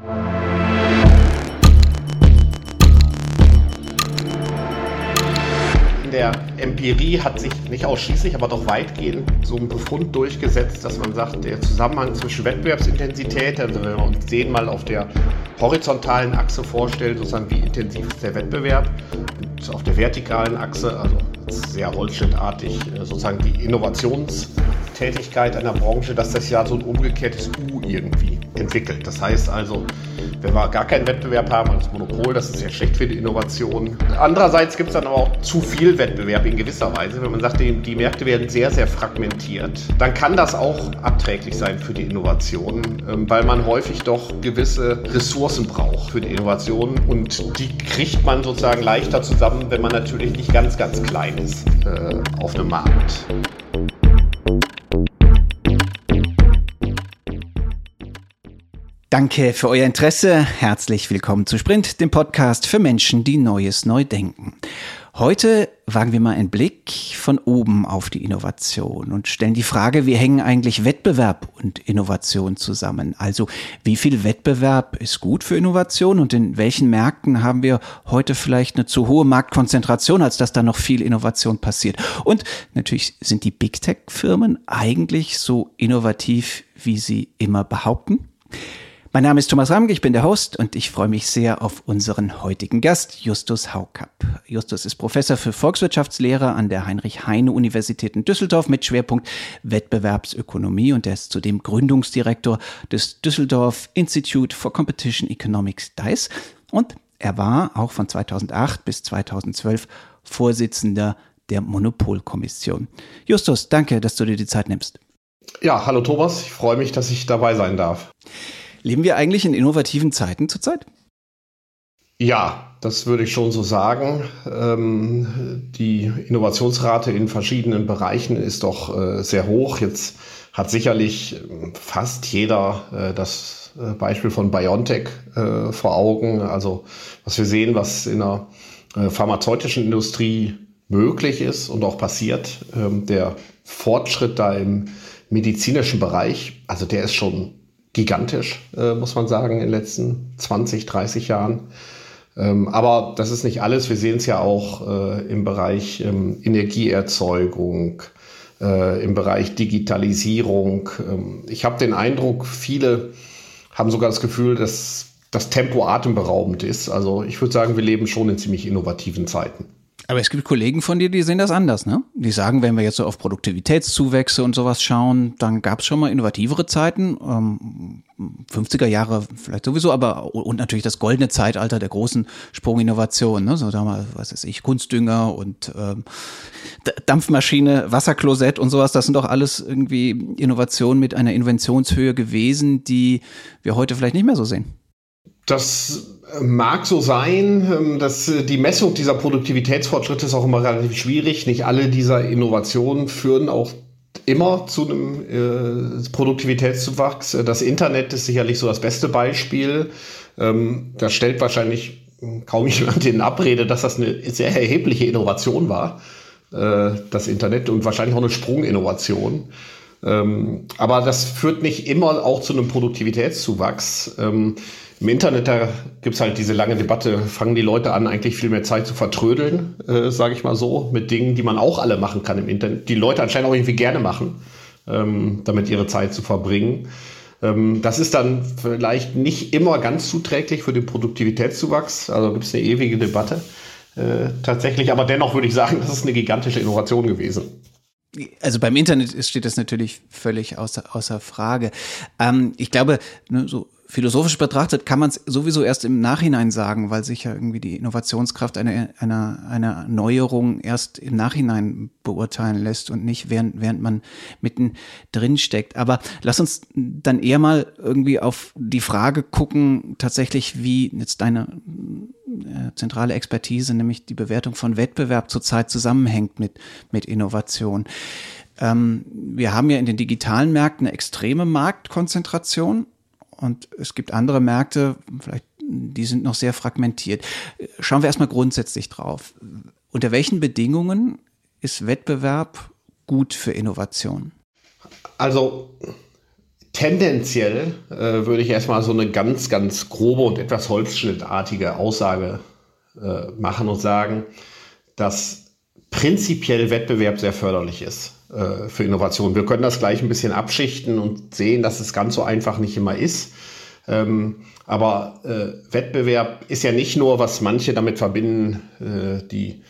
In der Empirie hat sich nicht ausschließlich, aber doch weitgehend so ein Befund durchgesetzt, dass man sagt, der Zusammenhang zwischen Wettbewerbsintensität, also wenn wir uns den mal auf der horizontalen Achse vorstellen, sozusagen wie intensiv ist der Wettbewerb, und auf der vertikalen Achse, also sehr holzschnittartig, äh, sozusagen die Innovationstätigkeit einer Branche, dass das ja so ein umgekehrtes U irgendwie entwickelt. Das heißt also, wenn wir gar keinen Wettbewerb haben als Monopol, das ist ja schlecht für die Innovation. Andererseits gibt es dann aber auch zu viel Wettbewerb in gewisser Weise. Wenn man sagt, die, die, Märkte werden sehr, sehr fragmentiert, dann kann das auch abträglich sein für die Innovation, ähm, weil man häufig doch gewisse Ressourcen braucht für die Innovation und die kriegt man sozusagen leichter zusammen, wenn man natürlich nicht ganz, ganz klein ist äh, auf einem Markt. Danke für euer Interesse. Herzlich willkommen zu Sprint, dem Podcast für Menschen, die Neues neu denken. Heute wagen wir mal einen Blick von oben auf die Innovation und stellen die Frage, wie hängen eigentlich Wettbewerb und Innovation zusammen? Also wie viel Wettbewerb ist gut für Innovation und in welchen Märkten haben wir heute vielleicht eine zu hohe Marktkonzentration, als dass da noch viel Innovation passiert? Und natürlich sind die Big Tech Firmen eigentlich so innovativ, wie sie immer behaupten? Mein Name ist Thomas Ramge, ich bin der Host und ich freue mich sehr auf unseren heutigen Gast, Justus Haukapp. Justus ist Professor für Volkswirtschaftslehre an der Heinrich-Heine-Universität in Düsseldorf mit Schwerpunkt Wettbewerbsökonomie und er ist zudem Gründungsdirektor des Düsseldorf Institute for Competition Economics DICE und er war auch von 2008 bis 2012 Vorsitzender der Monopolkommission. Justus, danke, dass du dir die Zeit nimmst. Ja, hallo Thomas, ich freue mich, dass ich dabei sein darf. Leben wir eigentlich in innovativen Zeiten zurzeit? Ja, das würde ich schon so sagen. Ähm, die Innovationsrate in verschiedenen Bereichen ist doch äh, sehr hoch. Jetzt hat sicherlich äh, fast jeder äh, das äh, Beispiel von BioNTech äh, vor Augen. Also was wir sehen, was in der äh, pharmazeutischen Industrie möglich ist und auch passiert. Ähm, der Fortschritt da im medizinischen Bereich, also der ist schon gigantisch, äh, muss man sagen, in den letzten 20, 30 Jahren. Ähm, aber das ist nicht alles. Wir sehen es ja auch äh, im Bereich ähm, Energieerzeugung, äh, im Bereich Digitalisierung. Ähm, ich habe den Eindruck, viele haben sogar das Gefühl, dass das Tempo atemberaubend ist. Also ich würde sagen, wir leben schon in ziemlich innovativen Zeiten. Aber es gibt Kollegen von dir, die sehen das anders, ne? Die sagen, wenn wir jetzt so auf Produktivitätszuwächse und sowas schauen, dann gab es schon mal innovativere Zeiten, ähm, 50er Jahre vielleicht sowieso, aber und natürlich das goldene Zeitalter der großen Sprunginnovation, ne? So damals, was weiß ich, Kunstdünger und ähm, Dampfmaschine, Wasserklosett und sowas, das sind doch alles irgendwie Innovationen mit einer Inventionshöhe gewesen, die wir heute vielleicht nicht mehr so sehen. Das mag so sein, ähm, dass äh, die Messung dieser Produktivitätsfortschritte ist auch immer relativ schwierig. Nicht alle dieser Innovationen führen auch immer zu einem äh, Produktivitätszuwachs. Das Internet ist sicherlich so das beste Beispiel. Ähm, das stellt wahrscheinlich kaum jemand in Abrede, dass das eine sehr erhebliche Innovation war, äh, das Internet und wahrscheinlich auch eine Sprunginnovation. Ähm, aber das führt nicht immer auch zu einem Produktivitätszuwachs. Ähm, im Internet, da gibt es halt diese lange Debatte, fangen die Leute an, eigentlich viel mehr Zeit zu vertrödeln, äh, sage ich mal so, mit Dingen, die man auch alle machen kann im Internet, die Leute anscheinend auch irgendwie gerne machen, ähm, damit ihre Zeit zu verbringen. Ähm, das ist dann vielleicht nicht immer ganz zuträglich für den Produktivitätszuwachs, also gibt es eine ewige Debatte äh, tatsächlich, aber dennoch würde ich sagen, das ist eine gigantische Innovation gewesen. Also beim Internet steht das natürlich völlig außer, außer Frage. Ähm, ich glaube, so philosophisch betrachtet kann man es sowieso erst im Nachhinein sagen, weil sich ja irgendwie die Innovationskraft einer, einer, einer Neuerung erst im Nachhinein beurteilen lässt und nicht während, während man mitten drin steckt. Aber lass uns dann eher mal irgendwie auf die Frage gucken, tatsächlich, wie jetzt deine äh, zentrale Expertise, nämlich die Bewertung von Wettbewerb zurzeit zusammenhängt mit, mit Innovation. Ähm, wir haben ja in den digitalen Märkten eine extreme Marktkonzentration und es gibt andere Märkte, vielleicht, die sind noch sehr fragmentiert. Schauen wir erstmal grundsätzlich drauf. Unter welchen Bedingungen ist Wettbewerb gut für Innovation? Also tendenziell äh, würde ich erstmal so eine ganz, ganz grobe und etwas holzschnittartige Aussage äh, machen und sagen, dass prinzipiell Wettbewerb sehr förderlich ist äh, für Innovation. Wir können das gleich ein bisschen abschichten und sehen, dass es ganz so einfach nicht immer ist. Ähm, aber äh, Wettbewerb ist ja nicht nur, was manche damit verbinden, äh, die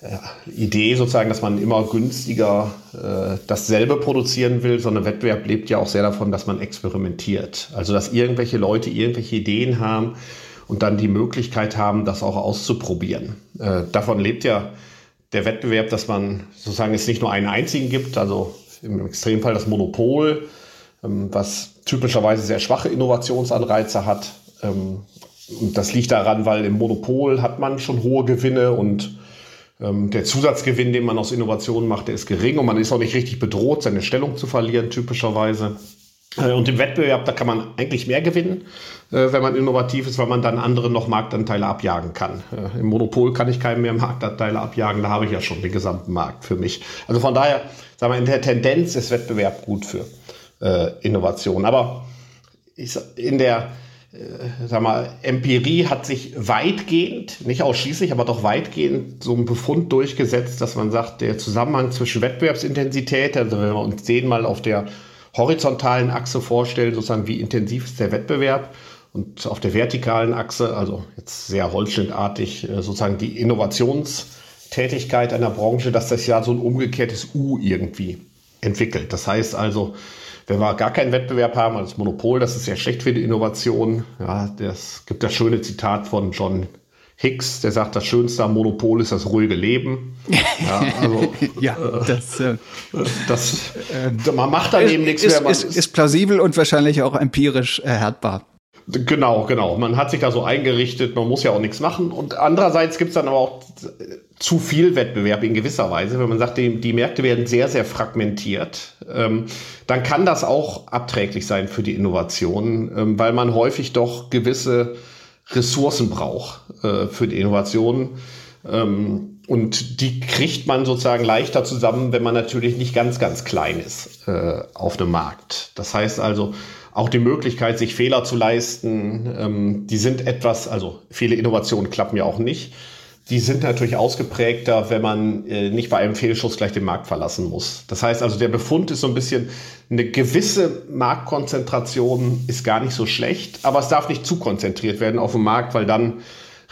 äh, Idee sozusagen, dass man immer günstiger äh, dasselbe produzieren will, sondern Wettbewerb lebt ja auch sehr davon, dass man experimentiert. Also dass irgendwelche Leute irgendwelche Ideen haben und dann die Möglichkeit haben, das auch auszuprobieren. Äh, davon lebt ja der Wettbewerb, dass man sozusagen es nicht nur einen einzigen gibt, also im Extremfall das Monopol, ähm, was typischerweise sehr schwache Innovationsanreize hat. Ähm, und das liegt daran, weil im Monopol hat man schon hohe Gewinne und ähm, der Zusatzgewinn, den man aus Innovationen macht, der ist gering und man ist auch nicht richtig bedroht, seine Stellung zu verlieren, typischerweise. Äh, und im Wettbewerb, da kann man eigentlich mehr gewinnen, äh, wenn man innovativ ist, weil man dann anderen noch Marktanteile abjagen kann. Äh, Im Monopol kann ich keinem mehr Marktanteile abjagen, da habe ich ja schon den gesamten Markt für mich. Also von daher, sagen wir, in der Tendenz ist Wettbewerb gut für Innovation. Aber in der sag mal, Empirie hat sich weitgehend, nicht ausschließlich, aber doch weitgehend so ein Befund durchgesetzt, dass man sagt, der Zusammenhang zwischen Wettbewerbsintensität, also wenn wir uns den mal auf der horizontalen Achse vorstellen, sozusagen wie intensiv ist der Wettbewerb und auf der vertikalen Achse, also jetzt sehr holzschnittartig, äh, sozusagen die Innovationstätigkeit einer Branche, dass das ja so ein umgekehrtes U irgendwie entwickelt. Das heißt also, wenn wir gar keinen Wettbewerb haben als Monopol, das ist ja schlecht für die Innovation. Ja, das gibt das schöne Zitat von John Hicks, der sagt, das Schönste am Monopol ist das ruhige Leben. Ja, also, ja äh, das, äh, das äh, man macht daneben nichts ist, mehr. Ist, ist, ist, plausibel und wahrscheinlich auch empirisch erhärtbar. Genau, genau. Man hat sich da so eingerichtet, man muss ja auch nichts machen. Und andererseits gibt es dann aber auch zu viel Wettbewerb in gewisser Weise. Wenn man sagt, die, die Märkte werden sehr, sehr fragmentiert, ähm, dann kann das auch abträglich sein für die Innovation, ähm, weil man häufig doch gewisse Ressourcen braucht äh, für die Innovation. Ähm, und die kriegt man sozusagen leichter zusammen, wenn man natürlich nicht ganz, ganz klein ist äh, auf einem Markt. Das heißt also, auch die Möglichkeit, sich Fehler zu leisten, ähm, die sind etwas, also viele Innovationen klappen ja auch nicht. Die sind natürlich ausgeprägter, wenn man äh, nicht bei einem Fehlschuss gleich den Markt verlassen muss. Das heißt also, der Befund ist so ein bisschen, eine gewisse Marktkonzentration ist gar nicht so schlecht, aber es darf nicht zu konzentriert werden auf den Markt, weil dann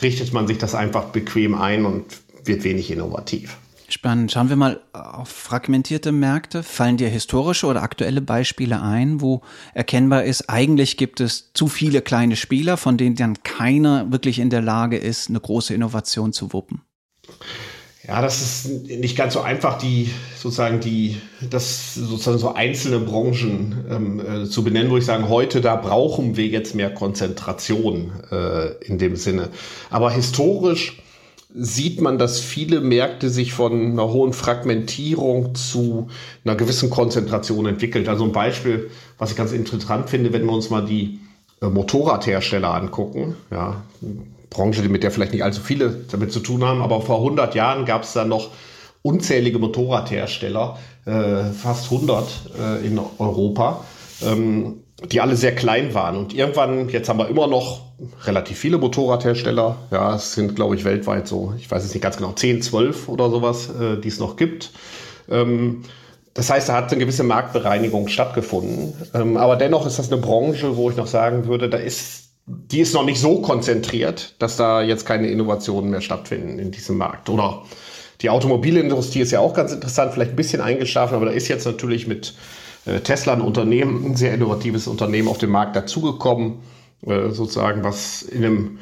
richtet man sich das einfach bequem ein und wird wenig innovativ. Spannend. Schauen wir mal auf fragmentierte Märkte. Fallen dir historische oder aktuelle Beispiele ein, wo erkennbar ist, eigentlich gibt es zu viele kleine Spieler, von denen dann keiner wirklich in der Lage ist, eine große Innovation zu wuppen? Ja, das ist nicht ganz so einfach, die sozusagen die, das sozusagen so einzelne Branchen ähm, äh, zu benennen, wo ich sagen, heute da brauchen wir jetzt mehr Konzentration äh, in dem Sinne. Aber historisch sieht man, dass viele Märkte sich von einer hohen Fragmentierung zu einer gewissen Konzentration entwickelt. Also ein Beispiel, was ich ganz interessant finde, wenn wir uns mal die äh, Motorradhersteller angucken, ja, Branche, mit der vielleicht nicht allzu viele damit zu tun haben, aber vor 100 Jahren gab es da noch unzählige Motorradhersteller, äh, fast 100 äh, in Europa. Ähm, die alle sehr klein waren. Und irgendwann, jetzt haben wir immer noch relativ viele Motorradhersteller. Ja, es sind, glaube ich, weltweit so, ich weiß es nicht ganz genau, 10, 12 oder sowas, äh, die es noch gibt. Ähm, das heißt, da hat eine gewisse Marktbereinigung stattgefunden. Ähm, aber dennoch ist das eine Branche, wo ich noch sagen würde, da ist, die ist noch nicht so konzentriert, dass da jetzt keine Innovationen mehr stattfinden in diesem Markt. Oder die Automobilindustrie ist ja auch ganz interessant, vielleicht ein bisschen eingeschlafen, aber da ist jetzt natürlich mit Tesla ein Unternehmen, ein sehr innovatives Unternehmen auf den Markt dazugekommen, äh, sozusagen, was in einem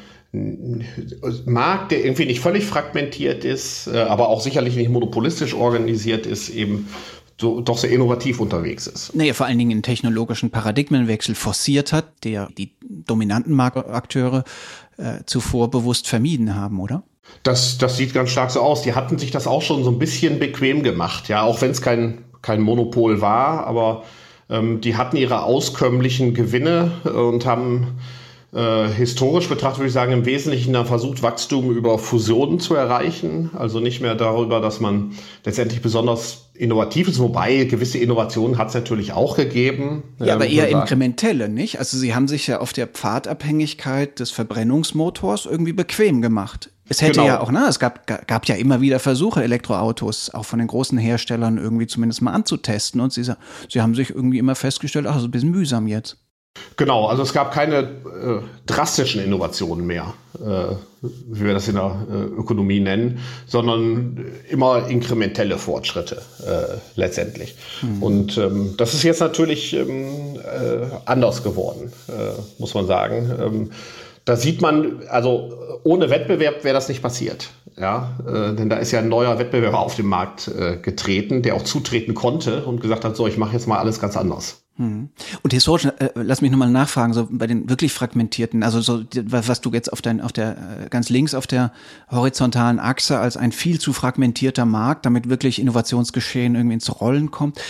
Markt, der irgendwie nicht völlig fragmentiert ist, äh, aber auch sicherlich nicht monopolistisch organisiert ist, eben so, doch sehr innovativ unterwegs ist. Nee, vor allen Dingen einen technologischen Paradigmenwechsel forciert hat, der die dominanten Marktakteure äh, zuvor bewusst vermieden haben, oder? Das, das sieht ganz stark so aus. Die hatten sich das auch schon so ein bisschen bequem gemacht, ja, auch wenn es kein kein Monopol war, aber ähm, die hatten ihre auskömmlichen Gewinne und haben Äh, historisch betrachtet würde ich sagen, im Wesentlichen dann versucht, Wachstum über Fusionen zu erreichen. Also nicht mehr darüber, dass man letztendlich besonders innovativ ist, wobei gewisse Innovationen hat es natürlich auch gegeben. Ja, aber eher inkrementelle, nicht? Also Sie haben sich ja auf der Pfadabhängigkeit des Verbrennungsmotors irgendwie bequem gemacht. Es hätte genau. ja auch, ne, es gab, gab ja immer wieder Versuche, Elektroautos auch von den großen Herstellern irgendwie zumindest mal anzutesten. Und sie, sie haben sich irgendwie immer festgestellt, ach, so ein bisschen mühsam jetzt. Genau, also es gab keine äh, drastischen Innovationen mehr, äh, wie wir das in der äh, Ökonomie nennen, sondern immer inkrementelle Fortschritte äh, letztendlich. Mhm. Und ähm, das ist jetzt natürlich ähm, äh, anders geworden, äh, muss man sagen. Ähm, da sieht man, also ohne Wettbewerb wäre das nicht passiert. Ja, äh, denn da ist ja ein neuer Wettbewerber auf den Markt äh, getreten, der auch zutreten konnte und gesagt hat, so, ich mache jetzt mal alles ganz anders. Hm. Und historisch, äh, lass mich nochmal nachfragen, so bei den wirklich fragmentierten, also so was du jetzt auf dein, auf der äh, ganz links auf der horizontalen Achse als ein viel zu fragmentierter Markt, damit wirklich Innovationsgeschehen irgendwie ins Rollen kommt.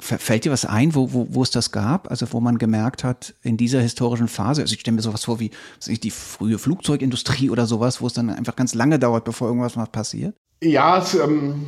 Fällt dir was ein, wo, wo, wo es das gab? Also wo man gemerkt hat, in dieser historischen Phase, also ich stelle mir sowas vor wie die frühe Flugzeugindustrie oder sowas, wo es dann einfach ganz lange dauert, bevor irgendwas mal passiert? Ja, es, ähm,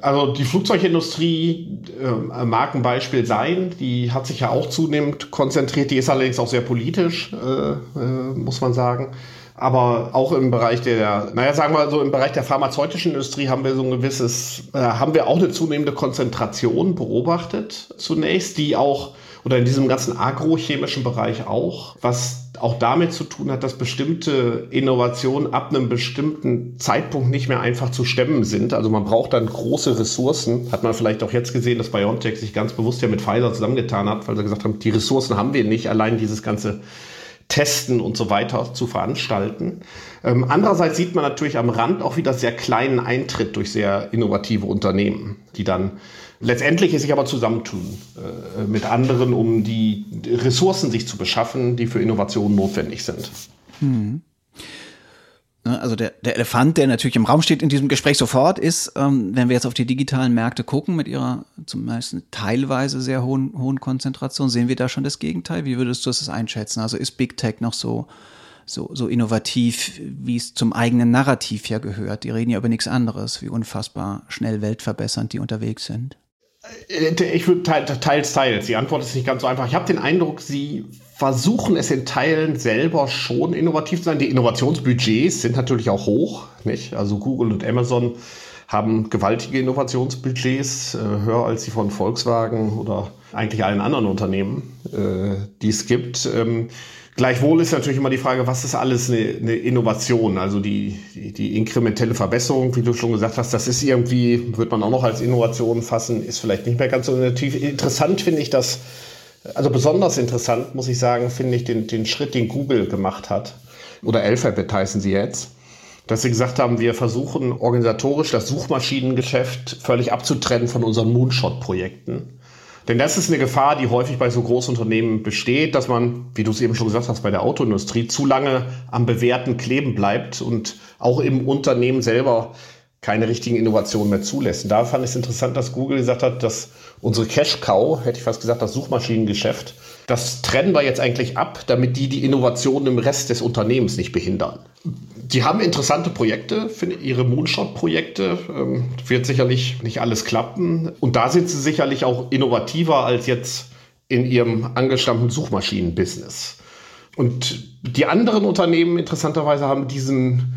also die Flugzeugindustrie äh, mag ein Beispiel sein. Die hat sich ja auch zunehmend konzentriert. Die ist allerdings auch sehr politisch, äh, äh, muss man sagen. Aber auch im Bereich der, naja, sagen wir so, im Bereich der pharmazeutischen Industrie haben wir so ein gewisses, äh, haben wir auch eine zunehmende Konzentration beobachtet zunächst, die auch oder in diesem ganzen agrochemischen Bereich auch, was auch damit zu tun hat, dass bestimmte Innovationen ab einem bestimmten Zeitpunkt nicht mehr einfach zu stemmen sind. Also man braucht dann große Ressourcen. Hat man vielleicht auch jetzt gesehen, dass BioNTech sich ganz bewusst ja mit Pfizer zusammengetan hat, weil sie gesagt haben, die Ressourcen haben wir nicht, allein dieses ganze Testen und so weiter zu veranstalten. Ähm, andererseits sieht man natürlich am Rand auch wieder sehr kleinen Eintritt durch sehr innovative Unternehmen, die dann letztendlich sich aber zusammentun äh, mit anderen, um die Ressourcen sich zu beschaffen, die für Innovationen notwendig sind. Hm. Also der, der Elefant, der natürlich im Raum steht in diesem Gespräch sofort, ist, ähm, wenn wir jetzt auf die digitalen Märkte gucken, mit ihrer zum meisten teilweise sehr hohen, hohen Konzentration, sehen wir da schon das Gegenteil. Wie würdest du das einschätzen? Also ist Big Tech noch so, so, so innovativ, wie es zum eigenen Narrativ ja gehört? Die reden ja über nichts anderes, wie unfassbar schnell weltverbessernd die unterwegs sind. Äh, ich würde teils, teils. Die Antwort ist nicht ganz so einfach. Ich habe den Eindruck, sie versuchen es in Teilen selber schon innovativ zu sein. Die Innovationsbudgets sind natürlich auch hoch. Nicht? Also Google und Amazon haben gewaltige Innovationsbudgets, äh, höher als die von Volkswagen oder eigentlich allen anderen Unternehmen, äh, die es gibt. Ähm, Gleichwohl ist natürlich immer die Frage, was ist alles eine, eine Innovation? Also die, die, die, inkrementelle Verbesserung, wie du schon gesagt hast, das ist irgendwie, wird man auch noch als Innovation fassen, ist vielleicht nicht mehr ganz so innovativ. Interessant finde ich das, also besonders interessant, muss ich sagen, finde ich den, den Schritt, den Google gemacht hat. Oder Alphabet heißen sie jetzt. Dass sie gesagt haben, wir versuchen organisatorisch das Suchmaschinengeschäft völlig abzutrennen von unseren Moonshot-Projekten denn das ist eine Gefahr, die häufig bei so Großunternehmen besteht, dass man, wie du es eben schon gesagt hast, bei der Autoindustrie zu lange am Bewährten kleben bleibt und auch im Unternehmen selber keine richtigen Innovationen mehr zulässt. Da fand ich es interessant, dass Google gesagt hat, dass unsere Cash Cow, hätte ich fast gesagt, das Suchmaschinengeschäft, das trennen wir jetzt eigentlich ab, damit die die Innovationen im Rest des Unternehmens nicht behindern die haben interessante Projekte, finde ihre Moonshot-Projekte. Ähm, wird sicherlich nicht alles klappen. Und da sind sie sicherlich auch innovativer als jetzt in ihrem angestammten Suchmaschinen-Business. Und die anderen Unternehmen interessanterweise haben diesen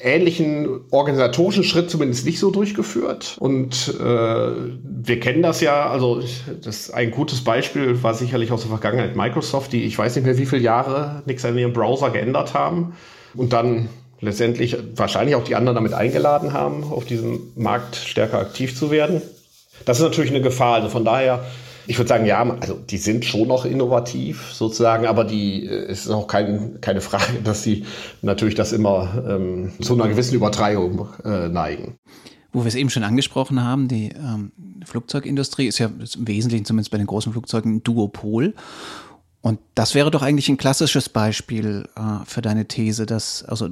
ähnlichen organisatorischen Schritt zumindest nicht so durchgeführt. Und äh, wir kennen das ja, also das ein gutes Beispiel war sicherlich aus der Vergangenheit Microsoft, die ich weiß nicht mehr wie viele Jahre nichts an ihrem Browser geändert haben und dann letztendlich wahrscheinlich auch die anderen damit eingeladen haben, auf diesem Markt stärker aktiv zu werden. Das ist natürlich eine Gefahr. Also von daher, ich würde sagen, ja, also die sind schon noch innovativ sozusagen, aber die äh, es ist auch kein, keine Frage, dass sie natürlich das immer ähm, zu einer gewissen Übertreibung äh, neigen. Wo wir es eben schon angesprochen haben, die ähm, Flugzeugindustrie ist ja im Wesentlichen zumindest bei den großen Flugzeugen ein Duopol. Und das wäre doch eigentlich ein klassisches Beispiel äh, für deine These, dass, also,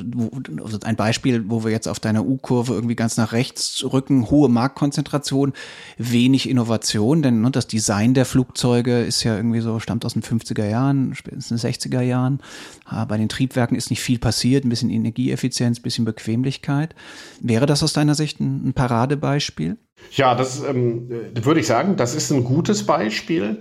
also ein Beispiel, wo wir jetzt auf deiner U-Kurve irgendwie ganz nach rechts rücken, hohe Marktkonzentration, wenig Innovation, denn ne, das Design der Flugzeuge ist ja irgendwie so, stammt aus den 50er Jahren, spätestens den 60er Jahren. Äh, bei den Triebwerken ist nicht viel passiert, ein bisschen Energieeffizienz, ein bisschen Bequemlichkeit. Wäre das aus deiner Sicht ein, ein Paradebeispiel? Ja, das ähm, würde ich sagen, das ist ein gutes Beispiel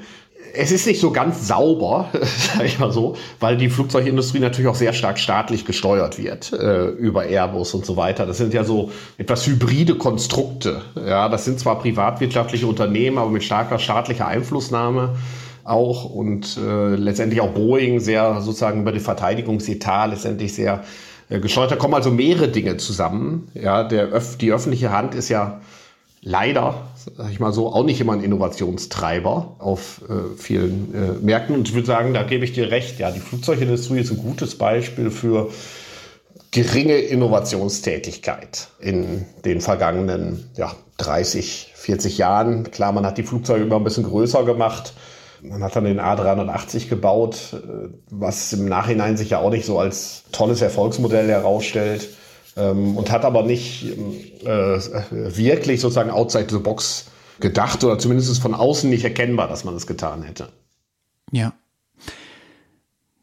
es ist nicht so ganz sauber, sage ich mal so, weil die Flugzeugindustrie natürlich auch sehr stark staatlich gesteuert wird äh, über Airbus und so weiter. Das sind ja so etwas hybride Konstrukte. Ja, das sind zwar privatwirtschaftliche Unternehmen, aber mit starker staatlicher Einflussnahme auch und äh, letztendlich auch Boeing sehr sozusagen über den Verteidigungsetat letztendlich sehr äh, gesteuert. Da kommen also mehrere Dinge zusammen. Ja, der die öffentliche Hand ist ja leider, sag ich mal so, auch nicht immer ein Innovationstreiber auf äh, vielen äh, Märkten. Und ich würde sagen, da gebe ich dir recht. Ja, die Flugzeugindustrie ist ein gutes Beispiel für geringe Innovationstätigkeit in den vergangenen ja, 30, 40 Jahren. Klar, man hat die Flugzeuge immer ein bisschen größer gemacht. Man hat dann den A380 gebaut, äh, was im Nachhinein sich ja auch nicht so als tolles Erfolgsmodell herausstellt ähm, und hat aber nicht äh, wirklich sozusagen outside the box gedacht oder zumindest von außen nicht erkennbar, dass man das getan hätte. Ja.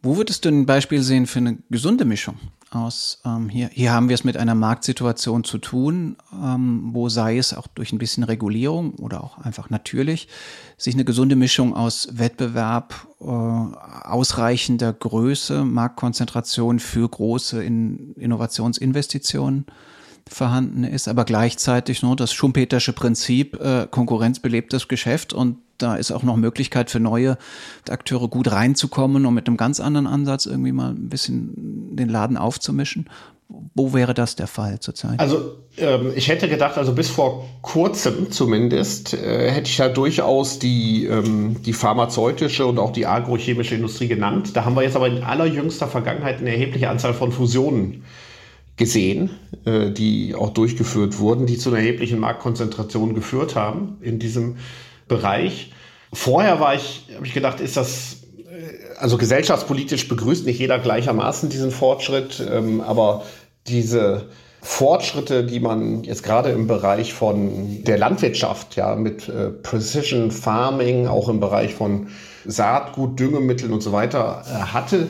Wo würdest du ein Beispiel sehen für eine gesunde Mischung aus, ähm, hier, hier haben wir es mit einer Marktsituation zu tun, ähm, wo sei es auch durch ein bisschen Regulierung oder auch einfach natürlich, sich eine gesunde Mischung aus Wettbewerb, äh, ausreichender Größe, Marktkonzentration für große in Innovationsinvestitionen vorhanden ist, aber gleichzeitig nur das Schumpetersche Prinzip, äh, konkurrenzbelebtes Geschäft und da ist auch noch Möglichkeit für neue Akteure gut reinzukommen und mit einem ganz anderen Ansatz irgendwie mal ein bisschen den Laden aufzumischen. Wo wäre das der Fall zurzeit? Also ähm, ich hätte gedacht, also bis vor kurzem zumindest, äh, hätte ich ja durchaus die, ähm, die pharmazeutische und auch die agrochemische Industrie genannt. Da haben wir jetzt aber in allerjüngster Vergangenheit eine erhebliche Anzahl von Fusionen gesehen, äh, die auch durchgeführt wurden, die zu einer erheblichen Marktkonzentration geführt haben in diesem Bereich. Vorher war ich, habe ich gedacht, ist das äh, also gesellschaftspolitisch begrüßt nicht jeder gleichermaßen diesen Fortschritt, ähm, aber diese Fortschritte, die man jetzt gerade im Bereich von der Landwirtschaft, ja, mit äh, Precision Farming, auch im Bereich von Saatgut, Düngemitteln und so weiter äh, hatte,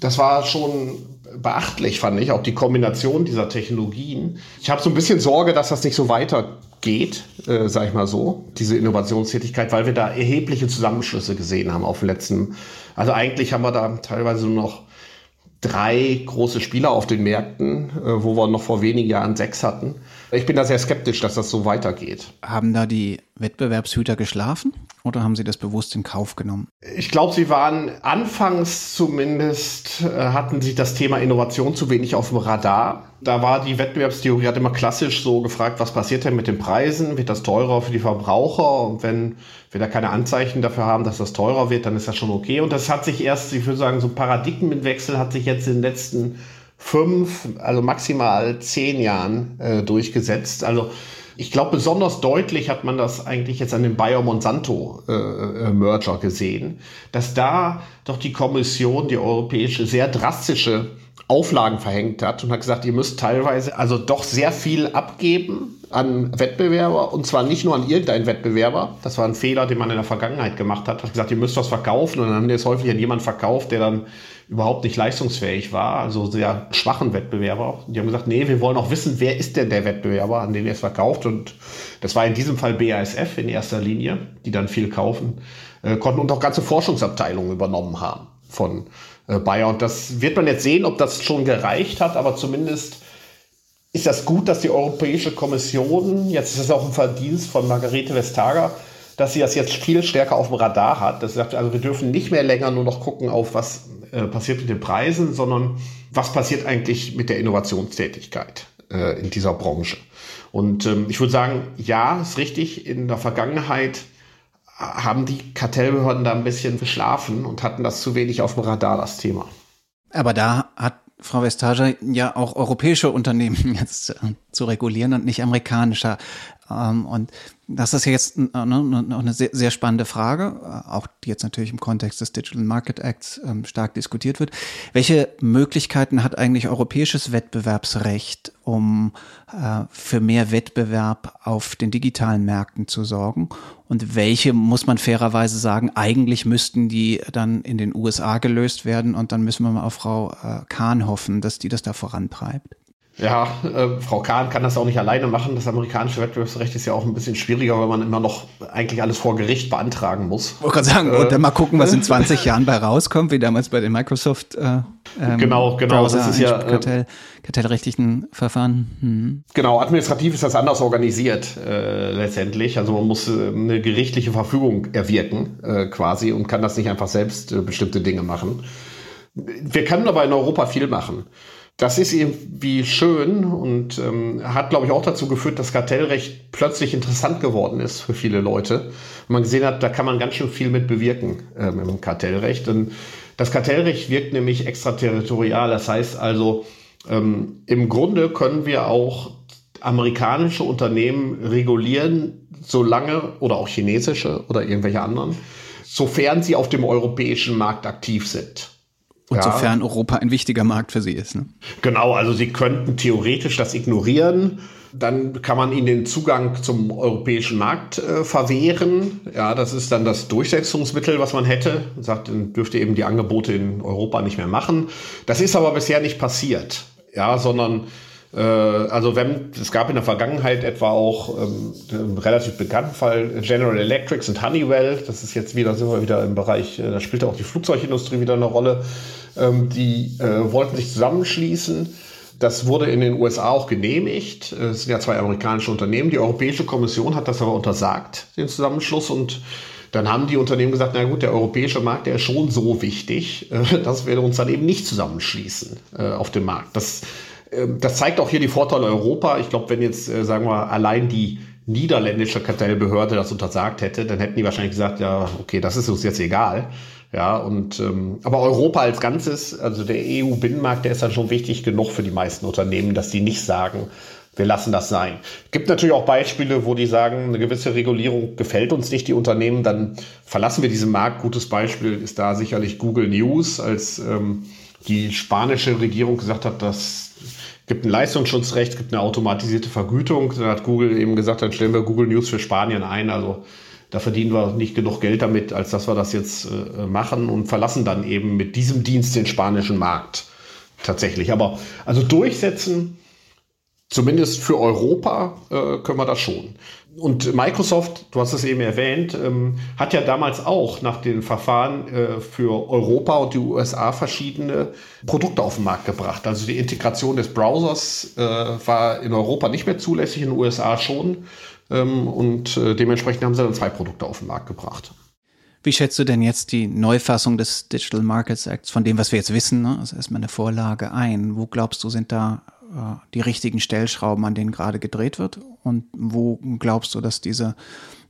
das war schon beachtlich, fand ich, auch die Kombination dieser Technologien. Ich habe so ein bisschen Sorge, dass das nicht so weitergeht, äh, sag ich mal so, diese Innovationstätigkeit, weil wir da erhebliche Zusammenschlüsse gesehen haben auf dem letzten. Also eigentlich haben wir da teilweise nur noch drei große Spieler auf den Märkten, äh, wo wir noch vor wenigen Jahren sechs hatten. Ich bin da sehr skeptisch, dass das so weitergeht. Haben da die Wettbewerbshüter geschlafen oder haben sie das bewusst in Kauf genommen? Ich glaube, sie waren anfangs zumindest, äh, hatten sie das Thema Innovation zu wenig auf dem Radar. Da war die Wettbewerbstheorie hat immer klassisch so gefragt, was passiert denn mit den Preisen? Wird das teurer für die Verbraucher? Und wenn wir da keine Anzeichen dafür haben, dass das teurer wird, dann ist das schon okay. Und das hat sich erst, ich würde sagen, so ein Paradigmenwechsel hat sich jetzt in den letzten fünf, also maximal zehn Jahren äh, durchgesetzt. Also ich glaube, besonders deutlich hat man das eigentlich jetzt an dem Bayer-Monsanto-Merger äh, gesehen, dass da doch die Kommission, die europäische, sehr drastische Auflagen verhängt hat und hat gesagt, ihr müsst teilweise also doch sehr viel abgeben an Wettbewerber und zwar nicht nur an irgendeinen Wettbewerber. Das war ein Fehler, den man in der Vergangenheit gemacht hat. Hat gesagt, ihr müsst was verkaufen und dann haben die es häufig an jemanden verkauft, der dann überhaupt nicht leistungsfähig war, also sehr schwachen Wettbewerber. Die haben gesagt, nee, wir wollen auch wissen, wer ist denn der Wettbewerber, an den ihr es verkauft. Und das war in diesem Fall BASF in erster Linie, die dann viel kaufen äh, konnten und auch ganze Forschungsabteilungen übernommen haben von äh, Bayer. Und das wird man jetzt sehen, ob das schon gereicht hat, aber zumindest ist das gut, dass die Europäische Kommission, jetzt ist es auch ein Verdienst von Margarete Vestager, dass sie das jetzt viel stärker auf dem Radar hat. Das sagt, also wir dürfen nicht mehr länger nur noch gucken auf was äh, passiert mit den Preisen, sondern was passiert eigentlich mit der Innovationstätigkeit äh, in dieser Branche. Und ähm, ich würde sagen, ja, ist richtig. In der Vergangenheit haben die Kartellbehörden da ein bisschen verschlafen und hatten das zu wenig auf dem Radar, das Thema. Aber da hat Frau Vestager ja auch europäische Unternehmen jetzt äh, zu regulieren und nicht amerikanischer. Ähm, und das ist jetzt ne, noch eine sehr, spannende Frage, äh, auch die jetzt natürlich im Kontext des Digital Market Acts ähm, stark diskutiert wird. Welche Möglichkeiten hat eigentlich europäisches Wettbewerbsrecht, um äh, für mehr Wettbewerb auf den digitalen Märkten zu sorgen? Und welche, muss man fairerweise sagen, eigentlich müssten die dann in den USA gelöst werden und dann müssen wir mal auf Frau äh, Kahn hoffen, dass die das da vorantreibt? Ja, äh, Frau Kahn kann das auch nicht alleine machen. Das amerikanische Wettbewerbsrecht ist ja auch ein bisschen schwieriger, weil man immer noch eigentlich alles vor Gericht beantragen muss. Ich wollte gerade sagen, äh, und dann mal gucken, was in 20 Jahren bei rauskommt, wie damals bei den Microsoft äh, ähm, genau, genau, Browser das ist ja äh, Kartell, kartellrechtlichen Verfahren. Hm. Genau, administrativ ist das anders organisiert äh, letztendlich. Also man muss äh, eine gerichtliche Verfügung erwirken äh, quasi und kann das nicht einfach selbst äh, bestimmte Dinge machen. Wir können aber in Europa viel machen. Das ist irgendwie schön und ähm, hat, glaube ich, auch dazu geführt, dass Kartellrecht plötzlich interessant geworden ist für viele Leute. Und man gesehen hat, da kann man ganz schön viel mit bewirken ähm, im Kartellrecht. Und das Kartellrecht wirkt nämlich extraterritorial. Das heißt also, ähm, im Grunde können wir auch amerikanische Unternehmen regulieren, solange, oder auch chinesische oder irgendwelche anderen, sofern sie auf dem europäischen Markt aktiv sind. Und ja. sofern Europa ein wichtiger Markt für Sie ist. Ne? Genau, also Sie könnten theoretisch das ignorieren. Dann kann man ihnen den Zugang zum europäischen Markt äh, verwehren. Ja, das ist dann das Durchsetzungsmittel, was man hätte. Man sagt, dann dürfte eben die Angebote in Europa nicht mehr machen. Das ist aber bisher nicht passiert. Ja, sondern also wenn es gab in der Vergangenheit etwa auch ähm, einen relativ bekannten Fall General Electrics und Honeywell. Das ist jetzt wieder sind wir wieder im Bereich, äh, da spielt auch die Flugzeugindustrie wieder eine Rolle. Ähm, die äh, wollten sich zusammenschließen. Das wurde in den USA auch genehmigt. Es sind ja zwei amerikanische Unternehmen. Die Europäische Kommission hat das aber untersagt, den Zusammenschluss. Und dann haben die Unternehmen gesagt, na gut, der europäische Markt, der ist schon so wichtig, äh, dass wir uns dann eben nicht zusammenschließen äh, auf dem Markt. Das, äh, das zeigt auch hier die Vorteile Europa. Ich glaube, wenn jetzt, äh, sagen wir, allein die niederländische Kartellbehörde das untersagt hätte, dann hätten die wahrscheinlich gesagt, ja, okay, das ist uns jetzt egal. Ja, und ähm, aber Europa als Ganzes, also der EU-Binnenmarkt, der ist dann schon wichtig genug für die meisten Unternehmen, dass die nicht sagen, wir lassen das sein. Gibt natürlich auch Beispiele, wo die sagen, eine gewisse Regulierung gefällt uns nicht, die Unternehmen, dann verlassen wir diesen Markt. Gutes Beispiel ist da sicherlich Google News, als ähm, die spanische Regierung gesagt hat, dass gibt ein Leistungsschutzrecht, gibt eine automatisierte Vergütung. Dann hat Google eben gesagt, dann stellen wir Google News für Spanien ein. Also da verdienen wir nicht genug Geld damit, als dass wir das jetzt äh, machen und verlassen dann eben mit diesem Dienst den spanischen Markt tatsächlich. Aber also durchsetzen, zumindest für Europa, äh, können wir das schon. Und Microsoft, du hast es eben erwähnt, ähm, hat ja damals auch nach den Verfahren äh, für Europa und die USA verschiedene Produkte auf den Markt gebracht. Also die Integration des Browsers äh, war in Europa nicht mehr zulässig, in den USA schon. Ähm, und äh, dementsprechend haben sie dann zwei Produkte auf den Markt gebracht. Wie schätzt du denn jetzt die Neufassung des Digital Markets Acts, von dem, was wir jetzt wissen, ne, also erstmal eine Vorlage ein? Wo glaubst du, sind da die richtigen Stellschrauben, an denen gerade gedreht wird? Und wo glaubst du, dass diese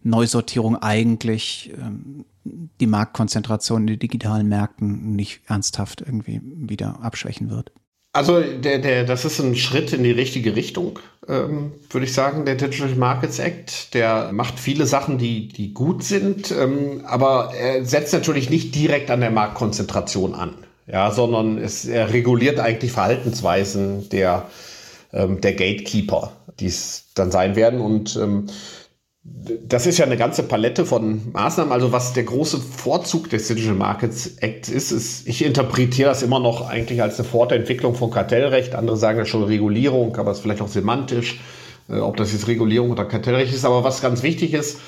Neusortierung eigentlich ähm, die Marktkonzentration in den digitalen Märkten nicht ernsthaft irgendwie wieder abschwächen wird? Also der, der, das ist ein Schritt in die richtige Richtung, ähm, würde ich sagen, der Digital Markets Act. Der macht viele Sachen, die, die gut sind, ähm, aber er setzt natürlich nicht direkt an der Marktkonzentration an, ja, sondern es, er reguliert eigentlich Verhaltensweisen der, ähm, der Gatekeeper, die es dann sein werden. Und ähm, das ist ja eine ganze Palette von Maßnahmen. Also was der große Vorzug des Digital Markets Act ist, ist, ich interpretiere das immer noch eigentlich als eine Fortentwicklung von Kartellrecht. Andere sagen ja schon Regulierung, aber es ist vielleicht auch semantisch, äh, ob das jetzt Regulierung oder Kartellrecht ist. Aber was ganz wichtig ist,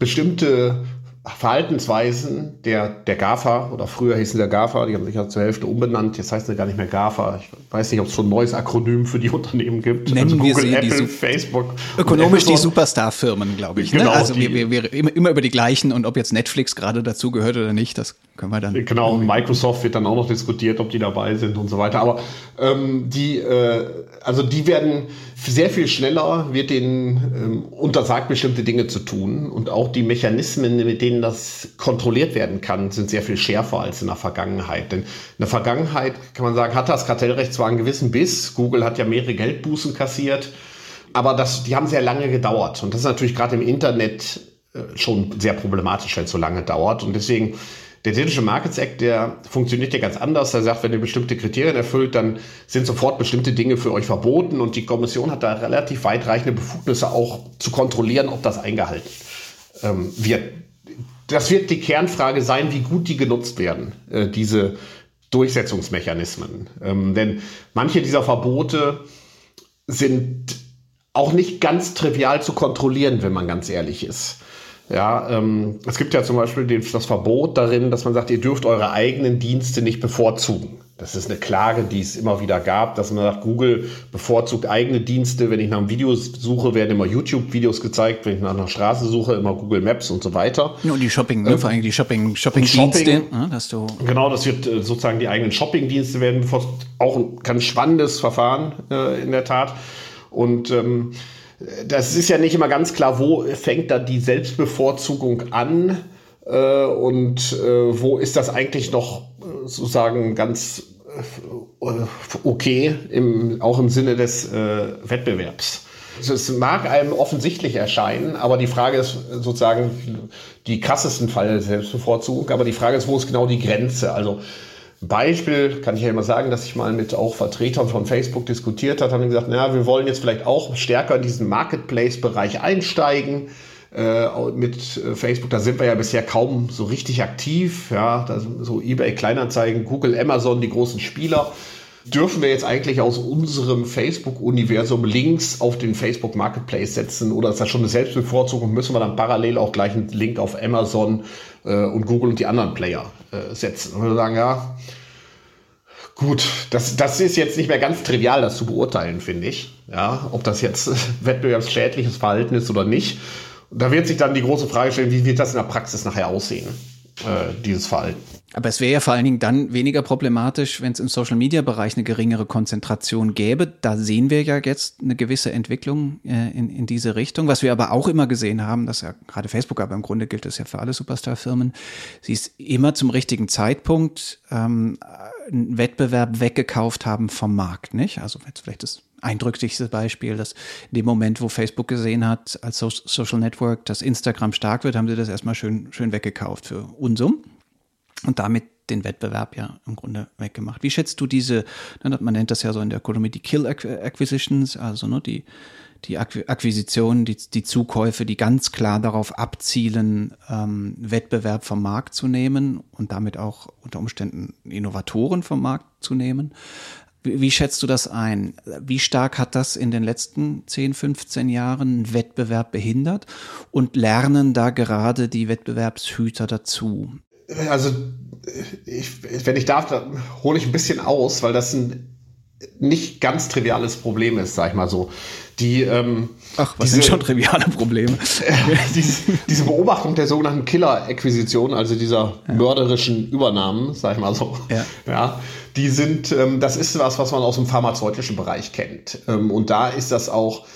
bestimmte Verhaltensweisen der, der GAFA oder früher hießen der GAFA, die haben sich ja zur Hälfte umbenannt, jetzt heißen sie gar nicht mehr GAFA. Ich weiß nicht, ob es schon ein neues Akronym für die Unternehmen gibt. Nennen also Google, wir sie Apple, Facebook. Ökonomisch die Superstar-Firmen, glaube ich. Ne? Genau, ne? Also wir, wir, wir immer, immer über die gleichen und ob jetzt Netflix gerade dazu gehört oder nicht, das können wir dann. Genau, und Microsoft wird dann auch noch diskutiert, ob die dabei sind und so weiter. Aber ähm, die, äh, also die werden sehr viel schneller wird denen ähm, untersagt, bestimmte Dinge zu tun. Und auch die Mechanismen, mit denen das kontrolliert werden kann, sind sehr viel schärfer als in der Vergangenheit. Denn in der Vergangenheit, kann man sagen, hat das Kartellrecht zwar einen gewissen Biss. Google hat ja mehrere Geldbußen kassiert. aber das, die haben sehr lange gedauert. Und das ist natürlich gerade im Internet äh, schon sehr problematisch, wenn es so lange dauert. Und deswegen, der Digital Markets Act, der funktioniert ja ganz anders. Der sagt, wenn ihr bestimmte Kriterien erfüllt, dann sind sofort bestimmte Dinge für euch verboten. Und die Kommission hat da relativ weitreichende Befugnisse auch zu kontrollieren, ob das eingehalten ähm, wird. Das wird die Kernfrage sein, wie gut die genutzt werden, äh, diese Durchsetzungsmechanismen. Ähm, denn manche dieser Verbote sind auch nicht ganz trivial zu kontrollieren, wenn man ganz ehrlich ist. Ja, ähm, es gibt ja zum Beispiel das Verbot darin, dass man sagt, ihr dürft eure eigenen Dienste nicht bevorzugen. Das ist eine Klage, die es immer wieder gab, dass man sagt, Google bevorzugt eigene Dienste. Wenn ich nach einem Video suche, werden immer YouTube-Videos gezeigt. Wenn ich nach einer Straße suche, immer Google Maps und so weiter. Ja, und die Shopping, ne, ähm, vor allem die Shopping, Shopping-Dienste. Shopping, ne, dass du genau, das wird äh, sozusagen die eigenen Shopping-Dienste werden bevorzugt. Auch ein ganz spannendes Verfahren äh, in der Tat. Und ähm, das ist ja nicht immer ganz klar, wo fängt da die Selbstbevorzugung an äh, und äh, wo ist das eigentlich noch sozusagen ganz äh, okay, im, auch im Sinne des äh, Wettbewerbs. Es mag einem offensichtlich erscheinen, aber die Frage ist sozusagen die krassesten Fall der Selbstbevorzugung, aber die Frage ist, wo ist genau die Grenze? Also Beispiel kann ich ja immer sagen, dass ich mal mit auch Vertretern von Facebook diskutiert habe, haben gesagt, naja, wir wollen jetzt vielleicht auch stärker in diesen Marketplace-Bereich einsteigen äh, mit äh, Facebook. Da sind wir ja bisher kaum so richtig aktiv. Ja, da sind so eBay Kleinanzeigen, Google, Amazon, die großen Spieler. Dürfen wir jetzt eigentlich aus unserem Facebook-Universum Links auf den Facebook Marketplace setzen oder ist das schon eine Selbstbevorzugung? Müssen wir dann parallel auch gleich einen Link auf Amazon äh, und Google und die anderen Player äh, setzen? Und wir sagen, ja, gut, das, das ist jetzt nicht mehr ganz trivial, das zu beurteilen, finde ich. Ja, ob das jetzt wettbewerbsschädliches Verhalten ist oder nicht. Da wird sich dann die große Frage stellen, wie wird das in der Praxis nachher aussehen, äh, dieses Verhalten. Aber es wäre ja vor allen Dingen dann weniger problematisch, wenn es im Social-Media-Bereich eine geringere Konzentration gäbe. Da sehen wir ja jetzt eine gewisse Entwicklung äh, in, in diese Richtung. Was wir aber auch immer gesehen haben, dass ja gerade Facebook, aber im Grunde gilt das ja für alle Superstar-Firmen, sie ist immer zum richtigen Zeitpunkt ähm, einen Wettbewerb weggekauft haben vom Markt, nicht? Also jetzt vielleicht das eindrücklichste Beispiel, dass in dem Moment, wo Facebook gesehen hat, als Social Network, dass Instagram stark wird, haben sie das erstmal schön, schön weggekauft für Unsum und damit den Wettbewerb ja im Grunde weggemacht. Wie schätzt du diese, ne, man nennt das ja so in der Ökonomie die Kill Acquisitions, also ne, die, die Akquisitionen, die, die Zukäufe, die ganz klar darauf abzielen, ähm, Wettbewerb vom Markt zu nehmen und damit auch unter Umständen Innovatoren vom Markt zu nehmen. Wie, wie schätzt du das ein? Wie stark hat das in den letzten 10, 15 Jahren Wettbewerb behindert und lernen da gerade die Wettbewerbshüter dazu? also ich, wenn ich darf, dann hole ich ein bisschen aus, weil das ein nicht ganz triviales Problem ist, sag ich mal so. Die, ähm, Ach, was diese, sind schon triviale Probleme? diese, diese, Beobachtung der sogenannten Killer-Akquisition, also dieser ja. mörderischen Übernahmen, sag ich mal so, ja, ja die sind, ähm, das ist was, was man aus dem pharmazeutischen Bereich kennt. Ähm, und da ist das auch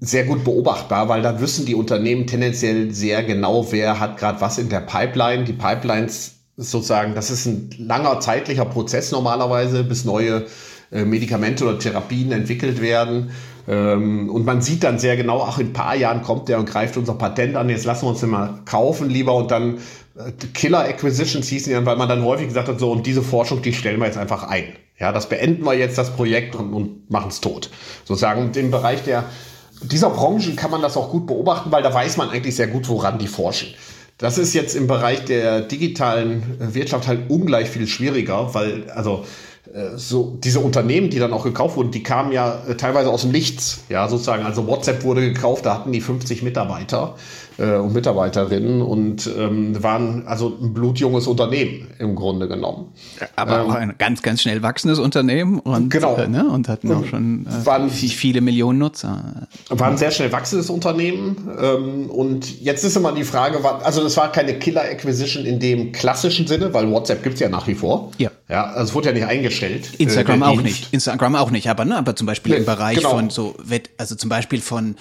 sehr gut beobachtbar, weil da wissen die Unternehmen tendenziell sehr genau, wer hat gerade was in der Pipeline. Die Pipelines sozusagen, das ist ein langer zeitlicher Prozess normalerweise, bis neue äh, Medikamente oder Therapien entwickelt werden. Ähm, und man sieht dann sehr genau, ach, in ein paar Jahren kommt der und greift unser Patent an, jetzt lassen wir uns den mal kaufen lieber und dann äh, Killer Acquisitions hießen die dann, weil man dann häufig gesagt hat, so, und diese Forschung, die stellen wir jetzt einfach ein. Ja, das beenden wir jetzt, das Projekt, und, und machen es tot. Sozusagen im Bereich der dieser Branchen kann man das auch gut beobachten, weil da weiß man eigentlich sehr gut, woran die forschen. Das ist jetzt im Bereich der digitalen Wirtschaft halt ungleich viel schwieriger, weil also so diese Unternehmen, die dann auch gekauft wurden, die kamen ja äh, teilweise aus dem Nichts, ja sozusagen. Also WhatsApp wurde gekauft, da hatten die 50 Mitarbeiter äh, und Mitarbeiterinnen und ähm, waren also ein blutjunges Unternehmen im Grunde genommen. Aber ähm, auch ein ganz, ganz schnell wachsendes Unternehmen und, genau. Äh, ne, und hatten auch schon äh, waren, viele Millionen Nutzer. War ein sehr schnell wachsendes Unternehmen ähm, und jetzt ist immer die Frage, also das war keine Killer-Acquisition in dem klassischen Sinne, weil WhatsApp gibt's ja nach wie vor. Ja. Ja, also es wurde ja nicht eingestellt. Instagram äh, auch nicht. Instagram auch nicht, aber ne, aber zum Beispiel nee, im Bereich genau. von so, also zum Beispiel von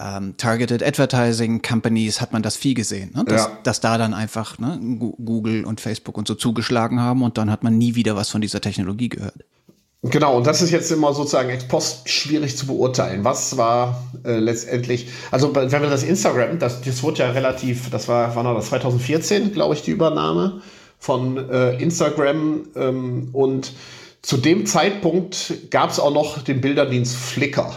ähm, Targeted Advertising Companies hat man das viel gesehen, ne? dass, ja. dass da dann einfach ne, Google und Facebook und so zugeschlagen haben und dann hat man nie wieder was von dieser Technologie gehört. Genau, und das ist jetzt immer sozusagen ex post schwierig zu beurteilen. Was war äh, letztendlich, also wenn wir das Instagram, das, das wurde ja relativ, das war, war das 2014, glaube ich, die Übernahme von äh, Instagram ähm, und zu dem Zeitpunkt gab es auch noch den Bilderdienst Flickr.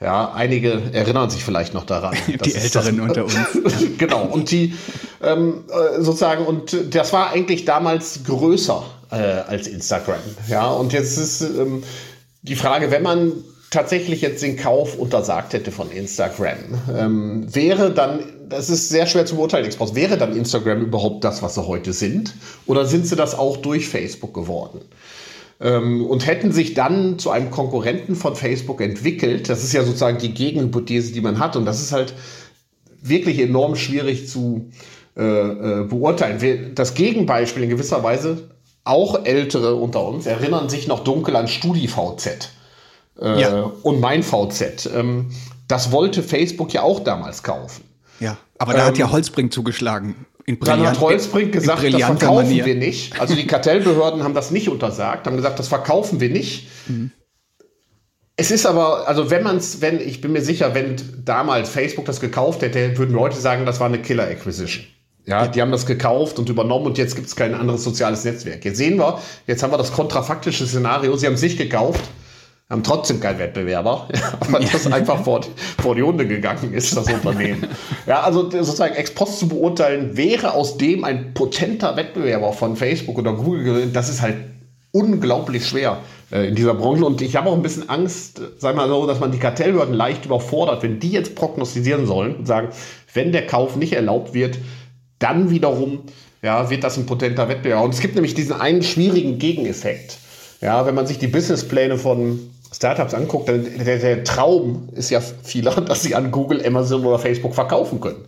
Ja, einige erinnern sich vielleicht noch daran. die Älteren das, unter uns. genau, und die ähm, äh, sozusagen, und das war eigentlich damals größer äh, als Instagram. Ja, und jetzt ist ähm, die Frage, wenn man tatsächlich jetzt den Kauf untersagt hätte von Instagram, ähm, wäre dann, das ist sehr schwer zu beurteilen, Export, wäre dann Instagram überhaupt das, was sie heute sind? Oder sind sie das auch durch Facebook geworden? Ähm, und hätten sich dann zu einem Konkurrenten von Facebook entwickelt, das ist ja sozusagen die Gegenhypothese, die man hat, und das ist halt wirklich enorm schwierig zu äh, äh, beurteilen. Das Gegenbeispiel in gewisser Weise auch Ältere unter uns erinnern sich noch dunkel an StudiVZ äh, ja. und mein VZ. Ähm, das wollte Facebook ja auch damals kaufen. Ja, aber da ähm, hat ja Holzbrink zugeschlagen. In dann hat Holzbrink gesagt, das verkaufen Manier. wir nicht. Also die Kartellbehörden haben das nicht untersagt, haben gesagt, das verkaufen wir nicht. Mhm. Es ist aber, also wenn man es, wenn, ich bin mir sicher, wenn damals Facebook das gekauft hätte, würden Leute sagen, das war eine Killer-Acquisition. Ja, die haben das gekauft und übernommen und jetzt gibt es kein anderes soziales Netzwerk. Jetzt sehen wir, jetzt haben wir das kontrafaktische Szenario, sie haben es nicht gekauft, haben trotzdem keinen Wettbewerber, weil das einfach vor, vor die Hunde gegangen ist, das Unternehmen. Ja, also sozusagen ex post zu beurteilen, wäre aus dem ein potenter Wettbewerber von Facebook oder Google, das ist halt unglaublich schwer äh, in dieser Branche. Und ich habe auch ein bisschen Angst, sag mal so, dass man die Kartellbehörden leicht überfordert, wenn die jetzt prognostizieren sollen und sagen, wenn der Kauf nicht erlaubt wird, dann wiederum ja, wird das ein potenter Wettbewerb. Und es gibt nämlich diesen einen schwierigen Gegeneffekt. Ja, wenn man sich die Businesspläne von Startups anguckt, der, der Traum ist ja vieler, dass sie an Google, Amazon oder Facebook verkaufen können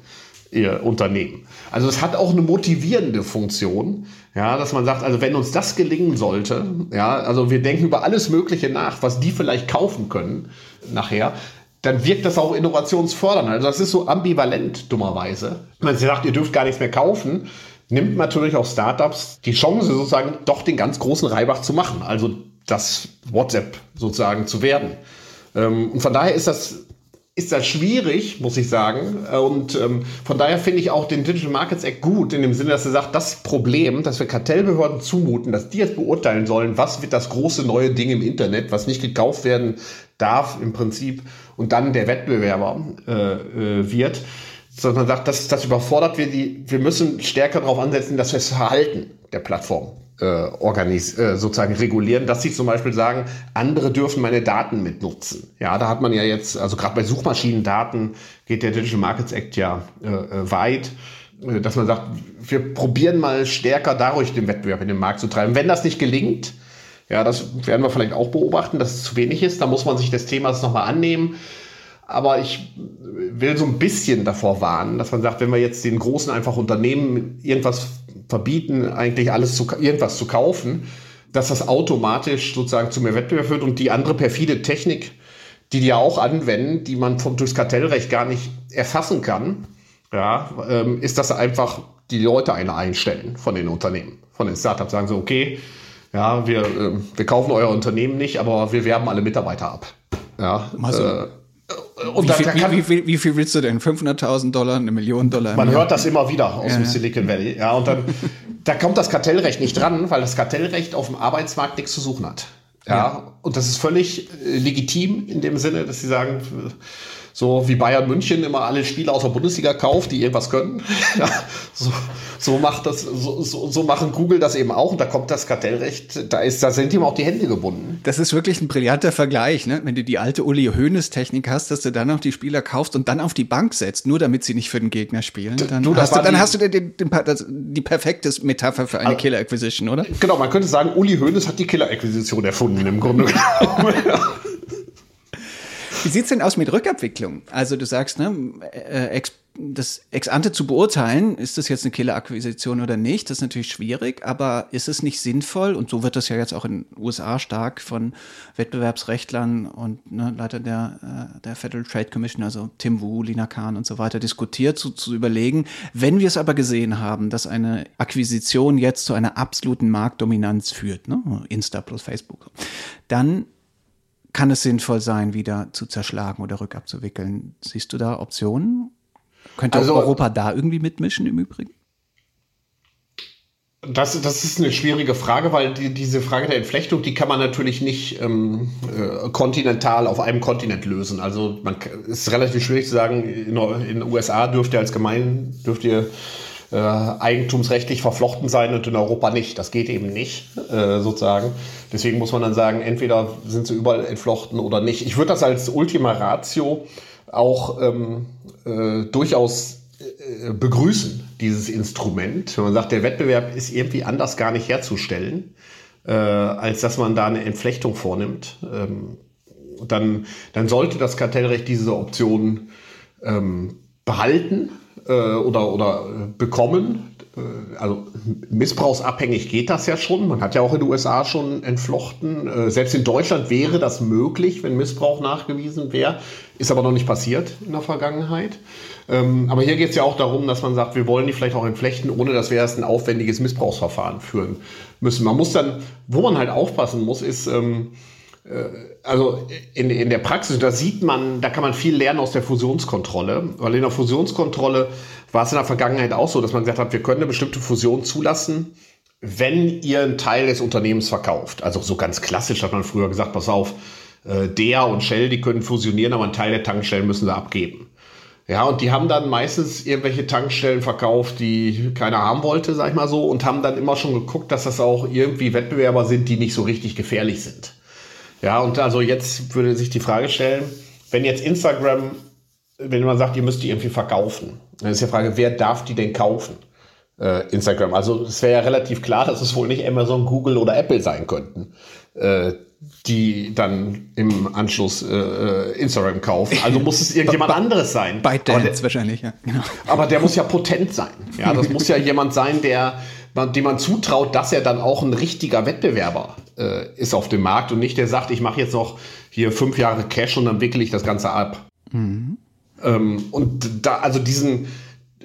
ihr Unternehmen. Also es hat auch eine motivierende Funktion, ja, dass man sagt, also wenn uns das gelingen sollte, ja, also wir denken über alles Mögliche nach, was die vielleicht kaufen können nachher, dann wirkt das auch innovationsfördernd. Also das ist so ambivalent, dummerweise. Wenn sie sagt, ihr dürft gar nichts mehr kaufen, nimmt natürlich auch Startups die Chance, sozusagen doch den ganz großen Reibach zu machen. Also das WhatsApp sozusagen zu werden. Ähm, und von daher ist das ist das schwierig, muss ich sagen. Und ähm, von daher finde ich auch den Digital Markets Act gut, in dem Sinne, dass er sagt, das Problem, dass wir Kartellbehörden zumuten, dass die jetzt beurteilen sollen, was wird das große neue Ding im Internet, was nicht gekauft werden darf im Prinzip und dann der Wettbewerber äh, äh, sondern sagt, das, das überfordert wir die, wir müssen stärker darauf ansetzen, dass wir das Verhalten der Plattform äh, organis äh, sozusagen regulieren, dass sie zum Beispiel sagen, andere dürfen meine Daten mitnutzen. Ja, da hat man ja jetzt, also gerade bei Suchmaschinendaten geht der Digital Markets Act ja äh, äh weit, äh, dass man sagt, wir probieren mal stärker dadurch den Wettbewerb in den Markt zu treiben. Wenn das nicht gelingt, ja, das werden wir vielleicht auch beobachten, dass es zu wenig ist. Da muss man sich des Themas nochmal annehmen. Aber ich will so ein bisschen davor warnen, dass man sagt, wenn wir jetzt den großen einfach Unternehmen irgendwas verbieten, eigentlich alles zu, irgendwas zu kaufen, dass das automatisch sozusagen zu mehr Wettbewerb führt und die andere perfide Technik, die die ja auch anwenden, die man vom, durchs Kartellrecht gar nicht erfassen kann, ja, ähm, ist, dass einfach die Leute eine einstellen von den Unternehmen, von den Startups, sagen so, okay, ja, wir, äh, wir kaufen euer Unternehmen nicht, aber wir werben alle Mitarbeiter ab. Ja, also, äh, und wie, viel, kann, wie, wie, wie, viel willst du denn? 500.000 Dollar, eine Million Dollar? Man hört das immer wieder aus ja, dem Silicon Valley. Ja, und dann da kommt das Kartellrecht nicht dran, weil das Kartellrecht auf dem Arbeitsmarkt nichts zu suchen hat. Ja, ja. und das ist völlig äh, legitim in dem Sinne, dass sie sagen, so wie Bayern München immer alle Spieler aus der Bundesliga kauft, die irgendwas können. ja, so, so, macht das, so, so, so, machen Google das eben auch und da kommt das Kartellrecht, da ist, da sind ihm auch die Hände gebunden. Das ist wirklich ein brillanter Vergleich, ne? Wenn du die alte Uli Hoeneß Technik hast, dass du dann auch die Spieler kaufst und dann auf die Bank setzt, nur damit sie nicht für den Gegner spielen, dann, du, hast, du, dann hast du den, den, den, die perfekte Metapher für eine also, Killer Acquisition, oder? Genau, man könnte sagen, Uli Hoeneß hat die Killer Acquisition erfunden im Grunde genommen. Wie sieht's denn aus mit Rückabwicklung? Also du sagst, ne, äh, das ex ante zu beurteilen, ist das jetzt eine Killer-Akquisition oder nicht, das ist natürlich schwierig, aber ist es nicht sinnvoll, und so wird das ja jetzt auch in den USA stark von Wettbewerbsrechtlern und ne, Leiter der, äh, der Federal Trade Commission, also Tim Wu, Lina Kahn und so weiter, diskutiert, zu, zu überlegen, wenn wir es aber gesehen haben, dass eine Akquisition jetzt zu einer absoluten Marktdominanz führt, ne, Insta plus Facebook, dann kann es sinnvoll sein, wieder zu zerschlagen oder rückabzuwickeln. Siehst du da Optionen? Könnte also, Europa da irgendwie mitmischen im Übrigen? Das, das ist eine schwierige Frage, weil die, diese Frage der Entflechtung, die kann man natürlich nicht ähm, äh, kontinental auf einem Kontinent lösen. Also man ist relativ schwierig zu sagen, in, den USA dürft ihr als Gemein, dürft ihr äh, eigentumsrechtlich verflochten sein und in Europa nicht. Das geht eben nicht, äh, sozusagen. Deswegen muss man dann sagen, entweder sind sie überall entflochten oder nicht. Ich würde das als Ultima Ratio auch ähm, äh, durchaus äh, begrüßen, dieses Instrument. Wenn man sagt, der Wettbewerb ist irgendwie anders gar nicht herzustellen, äh, als dass man da eine Entflechtung vornimmt, ähm, dann, dann sollte das Kartellrecht diese Option ähm, behalten oder, oder bekommen. Äh, also missbrauchsabhängig geht das ja schon. Man hat ja auch in den USA schon entflochten. Äh, selbst in Deutschland wäre das möglich, wenn Missbrauch nachgewiesen wäre. Ist aber noch nicht passiert in der Vergangenheit. Ähm, aber hier geht es ja auch darum, dass man sagt, wir wollen die vielleicht auch entflechten, ohne dass wir erst ein aufwendiges Missbrauchsverfahren führen müssen. Man muss dann, wo man halt aufpassen muss, ist, ähm, äh, also in, in der Praxis, da sieht man, da kann man viel lernen aus der Fusionskontrolle, weil in der Fusionskontrolle war es in der Vergangenheit auch so, dass man gesagt hat, wir können eine bestimmte Fusion zulassen, wenn ihr einen Teil des Unternehmens verkauft. Also so ganz klassisch hat man früher gesagt, pass auf, äh, der und Shell, die können fusionieren, aber einen Teil der Tankstellen müssen sie abgeben. Ja, und die haben dann meistens irgendwelche Tankstellen verkauft, die keiner haben wollte, sag ich mal so, und haben dann immer schon geguckt, dass das auch irgendwie Wettbewerber sind, die nicht so richtig gefährlich sind. Ja, und also jetzt würde sich die Frage stellen, wenn jetzt Instagram, wenn man sagt, ihr müsst die irgendwie verkaufen, dann ist die Frage, wer darf die denn kaufen? Äh, Instagram. Also es wäre ja relativ klar, dass es wohl nicht Amazon, Google oder Apple sein könnten, äh, die dann im Anschluss äh, äh Instagram kaufen. Also muss es irgendjemand anderes sein. ByteDance wahrscheinlich, ja. Genau. Aber der muss ja potent sein. Ja, das muss ja jemand sein, der dem man zutraut, dass er dann auch ein richtiger Wettbewerber äh, ist auf dem Markt und nicht der sagt, ich mache jetzt noch hier fünf Jahre Cash und dann wickele ich das Ganze ab. Mhm. Ähm, und da, also diesen,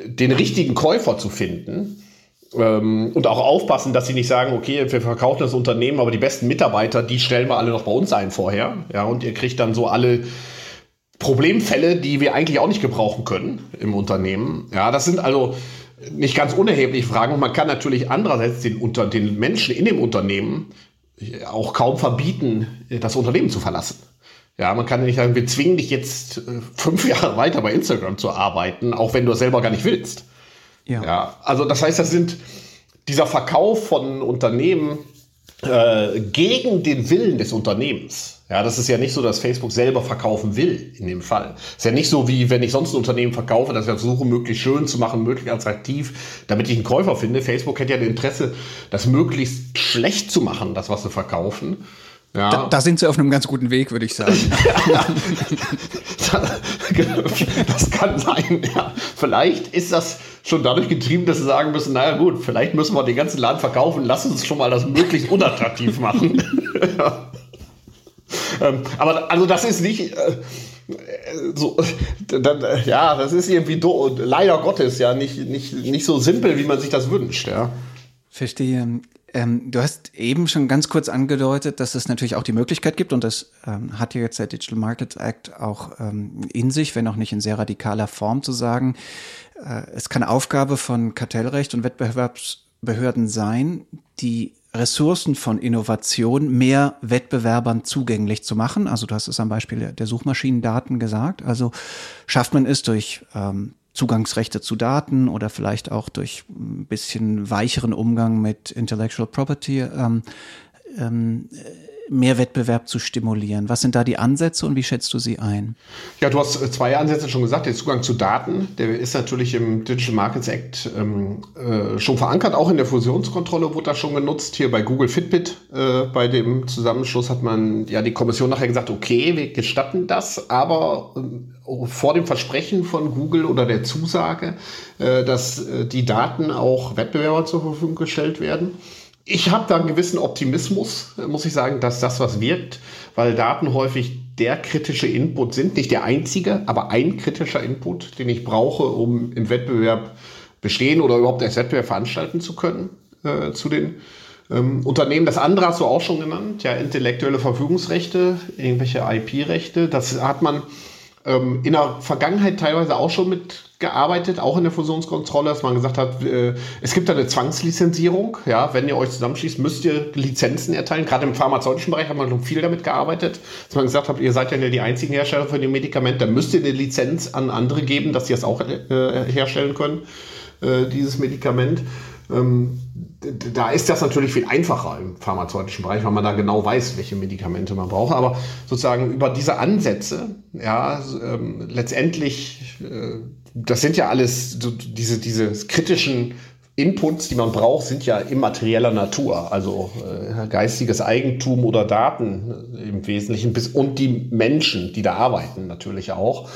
den richtigen Käufer zu finden ähm, und auch aufpassen, dass sie nicht sagen, okay, wir verkaufen das Unternehmen, aber die besten Mitarbeiter, die stellen wir alle noch bei uns ein vorher. Ja, und ihr kriegt dann so alle Problemfälle, die wir eigentlich auch nicht gebrauchen können im Unternehmen. Ja, das sind also nicht ganz unerhebliche Fragen. Und man kann natürlich andererseits den, unter, den Menschen in dem Unternehmen auch kaum verbieten, das Unternehmen zu verlassen. Ja, man kann nicht sagen, wir zwingen dich jetzt äh, fünf Jahre weiter bei Instagram zu arbeiten, auch wenn du es selber gar nicht willst. Ja. ja. Also das heißt, das sind dieser Verkauf von Unternehmen äh, gegen den Willen des Unternehmens. Ja, das ist ja nicht so, dass Facebook selber verkaufen will in dem Fall. Ist ja nicht so, wie wenn ich sonst ein Unternehmen verkaufe, dass ich versuche, möglichst schön zu machen, möglichst attraktiv, damit ich einen Käufer finde. Facebook hätte ja das Interesse, das möglichst schlecht zu machen, das, was sie verkaufen. Ja. Da, da, sind sie auf einem ganz guten Weg, würde ich sagen. ja, das kann sein, ja. Vielleicht ist das schon dadurch getrieben, dass sie sagen müssen, naja gut, vielleicht müssen wir den ganzen Laden verkaufen, lass uns schon mal das möglichst unattraktiv machen. ja. Ähm, aber also das ist nicht äh, so, dann, ja, das ist irgendwie do, leider Gottes ja nicht, nicht, nicht so simpel, wie man sich das wünscht, ja. Verstehe. Ähm, du hast eben schon ganz kurz angedeutet, dass es natürlich auch die Möglichkeit gibt, und das ähm, hat ja jetzt der Digital Markets Act auch ähm, in sich, wenn auch nicht in sehr radikaler Form zu sagen, äh, es kann Aufgabe von Kartellrecht und Wettbewerbsbehörden sein, die Ressourcen von Innovation mehr Wettbewerbern zugänglich zu machen. Also du hast es am Beispiel der Suchmaschinendaten gesagt. Also schafft man es durch ähm, Zugangsrechte zu Daten oder vielleicht auch durch ein bisschen weicheren Umgang mit Intellectual Property, ähm, ähm, mehr Wettbewerb zu stimulieren? Was sind da die Ansätze und wie schätzt du sie ein? Ja, du hast zwei Ansätze schon gesagt. Der Zugang zu Daten, der ist natürlich im Digital Markets Act ähm, äh, schon verankert. Auch in der Fusionskontrolle wurde das schon genutzt. Hier bei Google Fitbit, äh, bei dem Zusammenschluss hat man ja die Kommission nachher gesagt, okay, wir gestatten das, aber äh, vor dem Versprechen von Google oder der Zusage, äh, dass äh, die Daten auch Wettbewerber zur Verfügung gestellt werden ich habe da einen gewissen Optimismus, muss ich sagen, dass das was wirkt, weil Daten häufig der kritische Input sind, nicht der einzige, aber ein kritischer Input, den ich brauche, um im Wettbewerb bestehen oder überhaupt als Wettbewerb veranstalten zu können äh, zu den ähm, Unternehmen. Das andere hast du auch schon genannt, ja, intellektuelle Verfügungsrechte, irgendwelche IP-Rechte. Das hat man ähm, in der Vergangenheit teilweise auch schon mitgearbeitet, auch in der Fusionskontrolle, dass man gesagt hat, äh, es gibt eine Zwangslizenzierung. Ja, wenn ihr euch zusammenschließt, müsst ihr Lizenzen erteilen. Gerade im pharmazeutischen Bereich hat man schon viel damit gearbeitet, dass man gesagt hat, ihr seid ja die einzigen Hersteller für die Medikamente, dann müsst ihr eine Lizenz an andere geben, dass sie es auch äh, herstellen können, äh, dieses Medikament. Ähm, da ist das natürlich viel einfacher im pharmazeutischen Bereich, weil man da genau weiß, welche Medikamente man braucht. Aber sozusagen über diese Ansätze, ja, ähm, letztendlich, äh, das sind ja alles so diese, diese kritischen Inputs, die man braucht, sind ja immaterieller Natur, also äh, geistiges Eigentum oder Daten im Wesentlichen bis, und die Menschen, die da arbeiten, natürlich auch.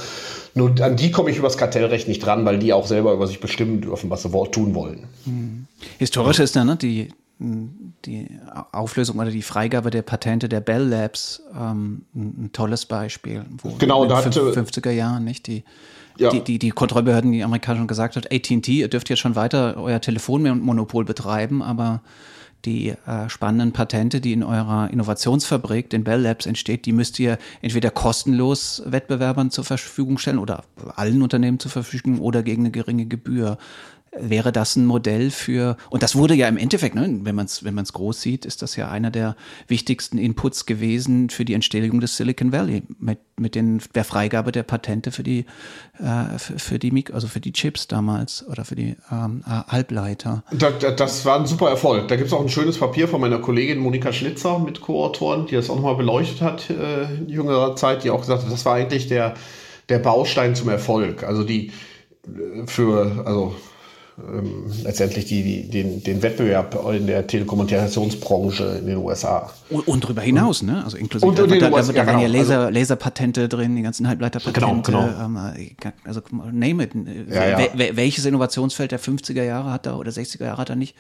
Nur an die komme ich übers Kartellrecht nicht dran, weil die auch selber über sich bestimmen dürfen, was sie tun wollen. Hm. Historisch ist da ne, die, die Auflösung oder die Freigabe der Patente der Bell Labs ähm, ein tolles Beispiel. Wo genau, in den 50er Jahren, nicht? Die, ja. die, die, die Kontrollbehörden, die amerikanischen gesagt hat, AT&T, ihr dürft jetzt schon weiter euer Telefonmonopol betreiben, aber die äh, spannenden Patente, die in eurer Innovationsfabrik, den Bell Labs, entsteht, die müsst ihr entweder kostenlos Wettbewerbern zur Verfügung stellen oder allen Unternehmen zur Verfügung oder gegen eine geringe Gebühr wäre das ein Modell für, und das wurde ja im Endeffekt, ne, wenn man es wenn groß sieht, ist das ja einer der wichtigsten Inputs gewesen für die Entstehung des Silicon Valley, mit, mit den, der Freigabe der Patente für die, äh, für, für die, also für die Chips damals oder für die ähm, äh, Halbleiter. Das, das war ein super Erfolg. Da gibt es auch ein schönes Papier von meiner Kollegin Monika Schnitzer mit Co-Autoren, die das auch nochmal beleuchtet hat äh, in jüngerer Zeit, die auch gesagt hat, das war eigentlich der, der Baustein zum Erfolg. Also die äh, für, also ähm, letztendlich die, die, den, den Wettbewerb in der Telekommunikationsbranche in den USA. Und, und darüber hinaus, ne? Also inklusive und, und da, da, da, da ja, genau. ja Laser, also, Laserpatente drin, die ganzen Halbleiterpatente. Genau, genau. Ähm, also name it. Ja, ja. welches Innovationsfeld der 50er Jahre hat da oder 60er Jahre hat da nicht,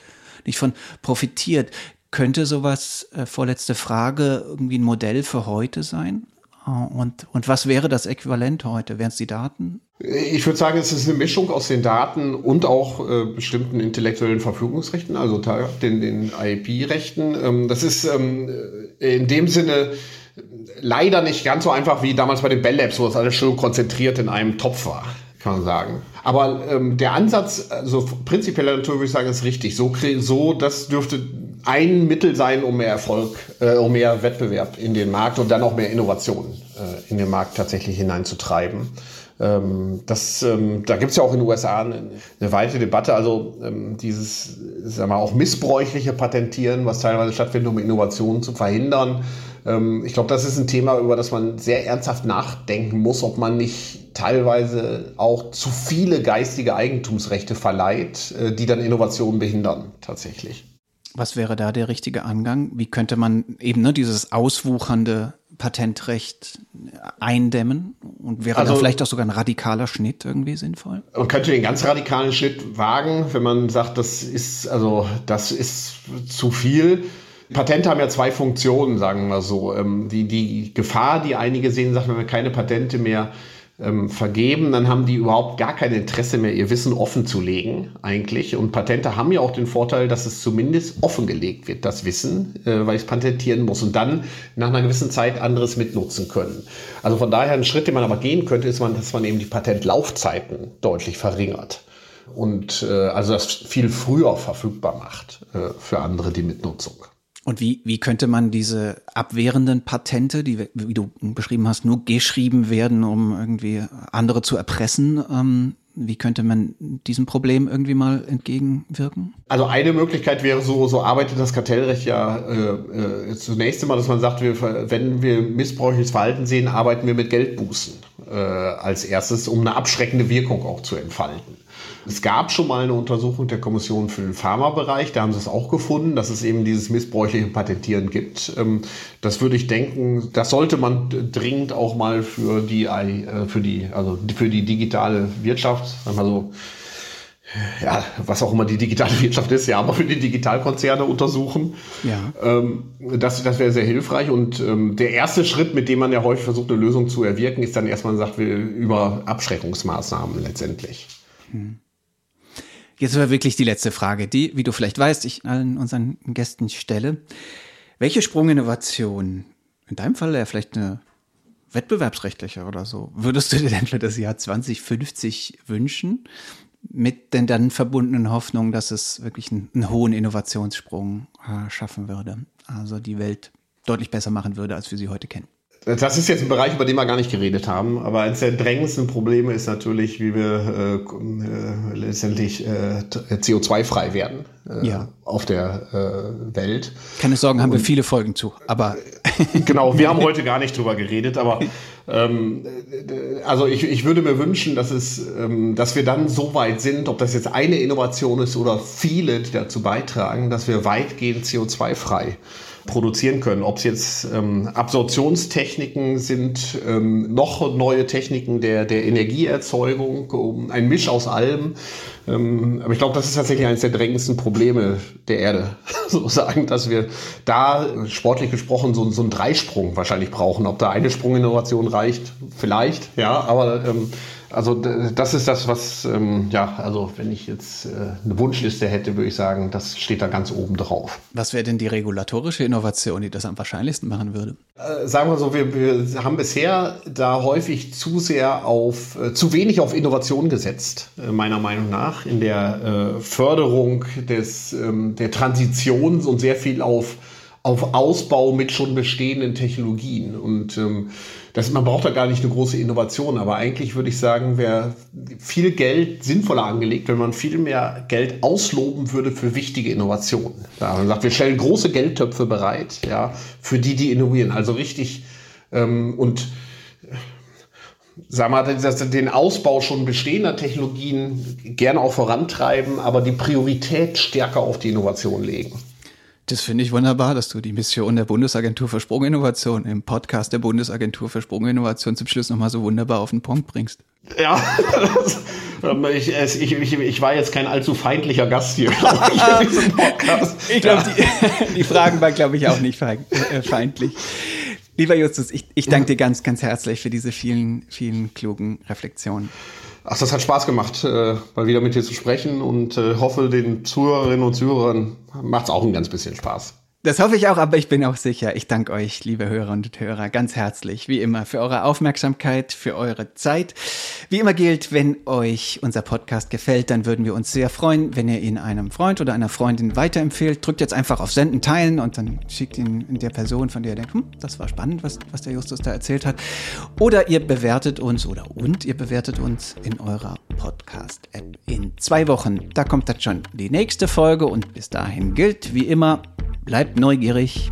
nicht von profitiert? Könnte sowas, äh, vorletzte Frage, irgendwie ein Modell für heute sein? Äh, und, und was wäre das Äquivalent heute? Wären es die Daten? Ich würde sagen, es ist eine Mischung aus den Daten und auch äh, bestimmten intellektuellen Verfügungsrechten, also den, den IP-Rechten. Ähm, das ist ähm, in dem Sinne leider nicht ganz so einfach wie damals bei den Bell Labs, wo das alles schon konzentriert in einem Topf war, kann man sagen. Aber ähm, der Ansatz, also prinzipieller Natur würde ich sagen, ist richtig. So, so das dürfte ein Mittel sein, um mehr Erfolg, äh, um mehr Wettbewerb in den Markt und dann auch mehr Innovation äh, in den Markt tatsächlich hineinzutreiben. Ähm, das, ähm, da gibt es ja auch in den USA eine, eine weite Debatte, also ähm, dieses, sagen wir auch missbräuchliche Patentieren, was teilweise stattfindet, um Innovationen zu verhindern. Ähm, ich glaube, das ist ein Thema, über das man sehr ernsthaft nachdenken muss, ob man nicht teilweise auch zu viele geistige Eigentumsrechte verleiht, äh, die dann Innovationen behindern, tatsächlich. Was wäre da der richtige Angang? Wie könnte man eben ne, dieses auswuchernde Patentrecht eindämmen? Und wäre also, da vielleicht auch sogar ein radikaler Schnitt irgendwie sinnvoll? Man könnte den ganz radikalen Schnitt wagen, wenn man sagt, das ist, also, das ist zu viel. Patente haben ja zwei Funktionen, sagen wir so. Ähm, die, die Gefahr, die einige sehen, sagt, wenn wir keine Patente mehr ähm, vergeben, dann haben die überhaupt gar kein Interesse mehr, ihr Wissen offen zu legen, eigentlich. Und Patente haben ja auch den Vorteil, dass es zumindest offengelegt wird, das Wissen, äh, weil ich es patentieren muss und dann nach einer gewissen Zeit anderes mitnutzen können. Also von daher ein Schritt, den man aber gehen könnte, ist, man, dass man eben die Patentlaufzeiten deutlich verringert und äh, also das viel früher verfügbar macht äh, für andere die Mitnutzung. Und wie, wie könnte man diese abwehrenden Patente, die, wie du beschrieben hast, nur geschrieben werden, um irgendwie andere zu erpressen, ähm, Wie könnte man diesem Problem irgendwie mal entgegenwirken? Also eine Möglichkeit wäre so, so arbeitet das Kartellrecht ja äh, äh, zunächst einmal, dass man sagt, wir, wenn wir missbräuchliches Verhalten sehen, arbeiten wir mit Geldbußen äh, als erstes, um eine abschreckende Wirkung auch zu entfalten. Es gab schon mal eine Untersuchung der Kommission für den Pharmabereich, da haben sie es auch gefunden, dass es eben dieses missbräuchliche Patentieren gibt. Ähm, das würde ich denken, das sollte man dringend auch mal für die, äh, für die, also für die digitale Wirtschaft, sagen wir so, ja, was auch immer die digitale Wirtschaft ist, ja, aber für die Digitalkonzerne untersuchen. Ja. Ähm, das das wäre sehr hilfreich. Und ähm, der erste Schritt, mit dem man ja häufig versucht, eine Lösung zu erwirken, ist dann erstmal sagt, wir über Abschreckungsmaßnahmen letztendlich. Hm. Jetzt war wirklich die letzte Frage, die, wie du vielleicht weißt, ich allen unseren Gästen stelle. Welche Sprunginnovation, in deinem Fall ja vielleicht eine wettbewerbsrechtliche oder so, würdest du dir denn für das Jahr 2050 wünschen? Mit den dann verbundenen Hoffnungen, dass es wirklich einen, einen hohen Innovationssprung äh, schaffen würde. Also die Welt deutlich besser machen würde, als wir sie heute kennen. Das ist jetzt ein Bereich, über den wir gar nicht geredet haben, aber eines der drängendsten Probleme ist natürlich, wie wir äh, äh letztendlich äh, CO2-frei werden äh, ja. auf der äh, Welt. Keine Sorgen, haben Und, wir viele Folgen zu, aber. genau, wir haben heute gar nicht drüber geredet, aber ähm, also ich, ich würde mir wünschen, dass es, ähm, dass wir dann so weit sind, ob das jetzt eine Innovation ist oder viele, die dazu beitragen, dass wir weitgehend CO2-frei produzieren können. Ob es jetzt ähm, Absorptionstechniken sind, ähm, noch neue Techniken der, der Energieerzeugung, um, ein Misch aus allem. Ähm, aber ich glaube, das ist tatsächlich eines der drängendsten Probleme der Erde, sozusagen, dass wir da sportlich gesprochen so, so einen Dreisprung wahrscheinlich brauchen. Ob da eine Sprunginnovation reicht, vielleicht, ja, aber ähm, also das ist das, was, ähm, ja, also wenn ich jetzt äh, eine Wunschliste hätte, würde ich sagen, das steht da ganz oben drauf. Was wäre denn die regulatorische Innovation, die das am wahrscheinlichsten machen würde? Äh, sagen wir so, wir, wir haben bisher da häufig zu sehr auf, äh, zu wenig auf Innovation gesetzt, äh, meiner Meinung nach, in der äh, Förderung des, ähm, der Transition und sehr viel auf, auf Ausbau mit schon bestehenden Technologien und ähm, das, man braucht da gar nicht eine große Innovation, aber eigentlich würde ich sagen, wäre viel Geld sinnvoller angelegt, wenn man viel mehr Geld ausloben würde für wichtige Innovationen. Ja, man sagt, wir stellen große Geldtöpfe bereit, ja, für die, die innovieren. Also richtig ähm, und sagen wir mal, den Ausbau schon bestehender Technologien gerne auch vorantreiben, aber die Priorität stärker auf die Innovation legen. Das finde ich wunderbar, dass du die Mission der Bundesagentur für Sprunginnovation im Podcast der Bundesagentur für Sprunginnovation zum Schluss nochmal so wunderbar auf den Punkt bringst. Ja, ich, ich, ich, ich, war jetzt kein allzu feindlicher Gast hier. ich, ich glaube, die, die, Fragen waren, glaube ich, auch nicht äh, feindlich. Lieber Justus, ich, ich danke dir ganz, ganz herzlich für diese vielen, vielen klugen Reflexionen. Ach, das hat Spaß gemacht, äh, mal wieder mit dir zu sprechen und äh, hoffe, den Zuhörerinnen und Zuhörern macht es auch ein ganz bisschen Spaß. Das hoffe ich auch, aber ich bin auch sicher. Ich danke euch, liebe Hörer und Hörer, ganz herzlich, wie immer, für eure Aufmerksamkeit, für eure Zeit. Wie immer gilt, wenn euch unser Podcast gefällt, dann würden wir uns sehr freuen, wenn ihr ihn einem Freund oder einer Freundin weiterempfehlt. Drückt jetzt einfach auf Senden, Teilen und dann schickt ihn der Person, von der ihr denkt, hm, das war spannend, was, was der Justus da erzählt hat. Oder ihr bewertet uns oder und ihr bewertet uns in eurer Podcast-App. In zwei Wochen, da kommt dann schon die nächste Folge und bis dahin gilt, wie immer, bleibt neugierig.